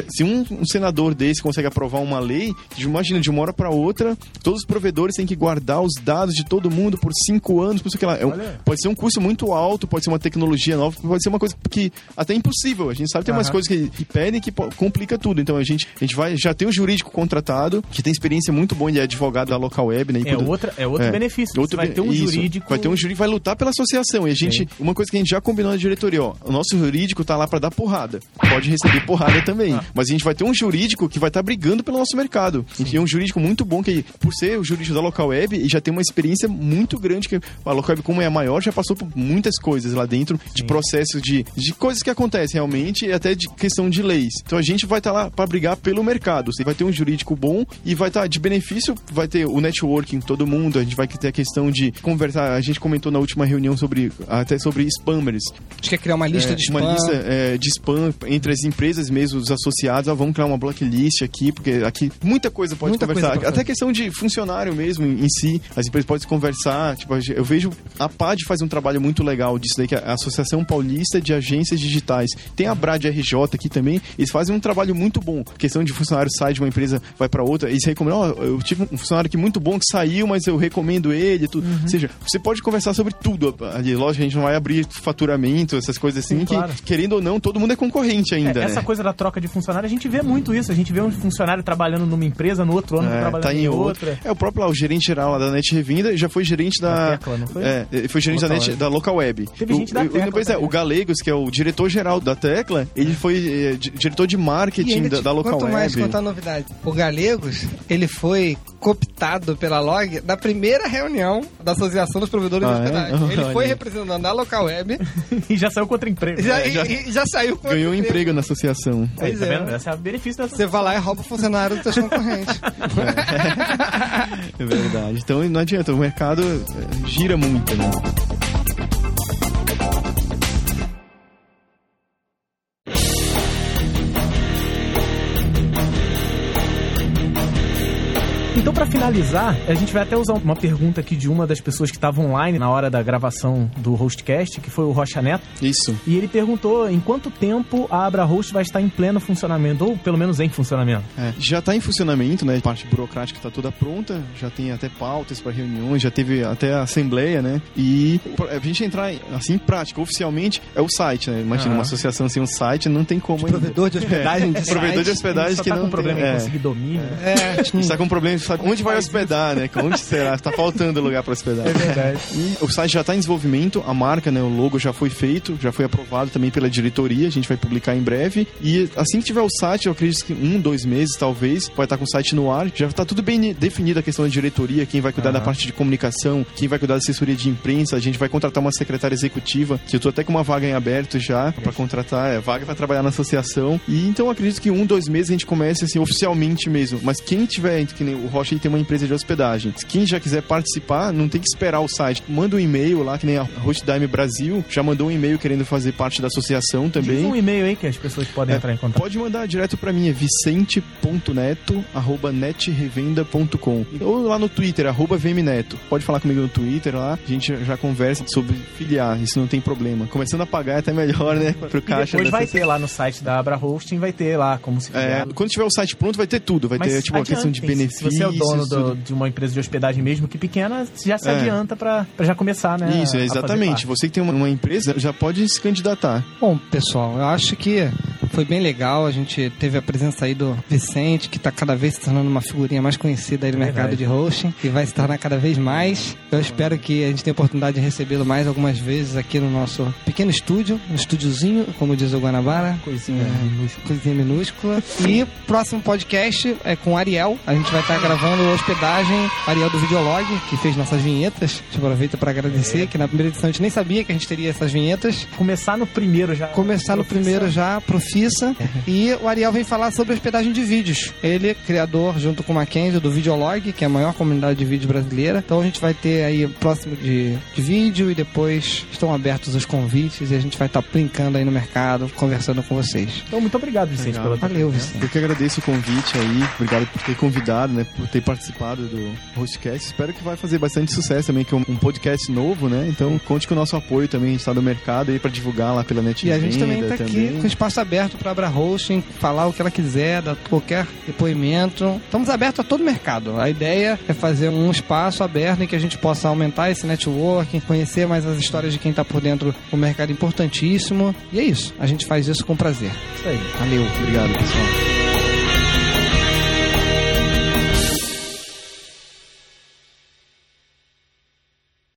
se um, um senador desse consegue aprovar uma lei, imagina, de uma hora pra outra, todos os provedores têm que guardar os dados de todo mundo por cinco anos, por isso que lá. É um- pode ser um custo muito alto, pode ser uma tecnologia nova, pode ser uma coisa que até impossível. A gente sabe que tem umas Aham. coisas que, que pedem que complica tudo. Então a gente, a gente vai, já tem um jurídico contratado, que tem experiência muito boa, ele é advogado da local web, né? E É, cuida- outra, é outro é. benefício. Outro vai ter um isso. jurídico. Vai ter um jurídico que vai lutar pela associação. E a gente, Sim. uma coisa que a gente já combinou na diretoria, ó, o nosso jurídico tá lá pra dar porrada. Pode receber porrada também. Ah. Mas a gente vai ter um jurídico que vai estar brigando pelo nosso mercado. A gente tem um jurídico muito bom que, por ser o jurídico da local web, e já tem uma experiência muito grande que a local web, como é a maior, já passou por muitas coisas lá dentro, de processos de, de coisas que acontecem realmente e até de questão de leis. Então a gente vai estar lá para brigar pelo mercado. Você vai ter um jurídico bom e vai estar de benefício, vai ter o networking todo mundo, a gente vai ter a questão de conversar, a gente comentou na última reunião sobre até sobre spammers. Acho que é criar uma lista É, de spam. Uma lista é, de spam entre as empresas mesmo, os associados. Ah, vamos criar uma blacklist aqui, porque aqui muita coisa pode Muita conversar. coisa Até questão de funcionário mesmo em, si. As empresas podem conversar. Tipo, a eu vejo a PAD faz um trabalho muito legal disso daí, que é a Associação Paulista de Agências Digitais. Tem a BRAD RJ aqui também. Eles fazem um trabalho muito bom. Questão de funcionário sai de uma empresa, vai para outra. Eles recomendam, ó, eu tive um funcionário aqui muito bom que saiu, mas eu recomendo ele. Tudo. Uhum. Ou seja, você pode conversar sobre tudo ali. Lógico, a gente não vai abrir faturamento, essas coisas assim, Sim, que, claro. querendo ou não, todo mundo é concorrente ainda, É, essa né? coisa da troca de funcionário, a gente vê muito isso. A gente vê um funcionário trabalhando numa empresa, no outro ano É, trabalhando tá em outra. outra. É o próprio lá, o gerente geral lá da Net Revenda já foi gerente da. Da Tecla, não foi? É, foi gerente da, Local Net, Web. da Local Web. Teve o, gente da Tecla Pois é, o Galegos, que é o diretor geral da Tecla, ele foi é, di- diretor de E marketing ainda da, da Local mais, Web. contar novidade. O Galegos, ele foi cooptado pela Log da primeira reunião da Associação dos Provedores Ah, de é? Hospedagem. Ele Olha foi representando a Local Web e já saiu contra emprego. já, É, já- e, já saiu com Ganhou outro emprego na associação. Aí, Pois tá é. vendo? Esse é o benefício dessa Você vai lá e rouba o funcionário dos seus concorrentes. É verdade. Então não adianta, o mercado é, gira muito, né? Então, pra finalizar, a gente vai até usar uma pergunta aqui de uma das pessoas que estava online na hora da gravação do Hostcast, que foi o Rocha Neto. Isso. E ele perguntou em quanto tempo a Abra Host vai estar em pleno funcionamento, ou pelo menos em funcionamento. É, já está em funcionamento, né? A parte burocrática está toda pronta, já tem até pautas para reuniões, já teve até a assembleia, né? E a gente entrar assim em prática, oficialmente, é o site, né? Imagina Ah. uma associação sem um site, não tem como. ainda. Provedor de hospedagem de Provedor de hospedagem que tá não com problema em é. conseguir domínio. É, Está com problema, sabe onde vai hospedar, né? Onde será? Está faltando lugar para hospedar. É verdade. E o site já está em desenvolvimento, a marca, né, o logo já foi feito, já foi aprovado também pela diretoria, a gente vai publicar em breve. E assim que tiver o site, eu acredito que um, dois meses talvez, vai estar com o site no ar. Já está tudo bem definido a questão da diretoria, quem vai cuidar da parte de comunicação, quem vai cuidar da assessoria de imprensa. A gente vai contratar uma secretária executiva, que eu tô até com uma vaga em aberto já para contratar, é vaga para trabalhar na associação. E então eu acredito que um, dois meses a gente comece assim oficialmente mesmo. Mas quem tiver, que nem o Rocha ele tem uma empresa de hospedagem. Quem já quiser participar, não tem que esperar o site. Manda um e-mail lá, que nem a Hostdime Brasil já mandou um e-mail querendo fazer parte da associação Diz também. um e-mail aí que as pessoas podem É, entrar em contato. Pode mandar direto pra mim, é vicente.neto.netrevenda.com ou lá no Twitter, arroba vmneto. Pode falar comigo no Twitter lá, a gente já conversa sobre filiar, isso não tem problema. Começando a pagar é até melhor, né? Pro E caixa depois da vai ter lá no site da Abra Hosting, vai ter lá como se É, filiar. quando tiver o site pronto, vai ter tudo. Vai Mas ter, tipo, a questão de benefícios. Se você é o dono do- de uma empresa de hospedagem mesmo que pequena, já se É. adianta pra, pra já começar, né? Isso, exatamente. Você que tem uma, uma empresa, já pode se candidatar. Bom, pessoal, eu acho que foi bem legal. A gente teve a presença aí do Vicente, que está cada vez se tornando uma figurinha mais conhecida aí no É mercado de hosting e vai se tornar cada vez mais. Eu espero que a gente tenha a oportunidade de recebê-lo mais algumas vezes aqui no nosso pequeno estúdio, um estúdiozinho, como diz o Guanabara. Coisinha É, minúscula. Coisinha minúscula. E próximo podcast é com o Ariel. A gente vai estar gravando hospedagem. Ariel do Videolog, que fez nossas vinhetas. A gente aproveita para agradecer, que na primeira edição a gente nem sabia que a gente teria essas vinhetas. Começar no primeiro já. Começar no primeiro já, Profissa. E o Ariel vem falar sobre hospedagem de vídeos. Ele, criador, junto com o Mackenzie, do Videolog, que é a maior comunidade de vídeos brasileira. Então a gente vai ter aí o próximo de, de vídeo e depois estão abertos os convites e a gente vai estar brincando aí no mercado, conversando com vocês. Então, muito obrigado, Vicente, Legal. pela Valeu, Vicente. Eu que agradeço o convite aí, obrigado por ter convidado, né, por ter participado do Hostcast. Espero que vai fazer bastante sucesso também, que é um, podcast novo, né? Então conte com o nosso apoio também, a gente tá no mercado aí pra divulgar lá pela net E a gente também está aqui com espaço aberto para Abra Hosting, falar o que ela quiser, dar qualquer depoimento. Estamos abertos a todo mercado. A ideia é fazer um espaço aberto em que a gente possa aumentar esse networking, conhecer mais as histórias de quem está por dentro do mercado importantíssimo. E é isso. A gente faz isso com prazer. Isso aí. Valeu. Obrigado, pessoal.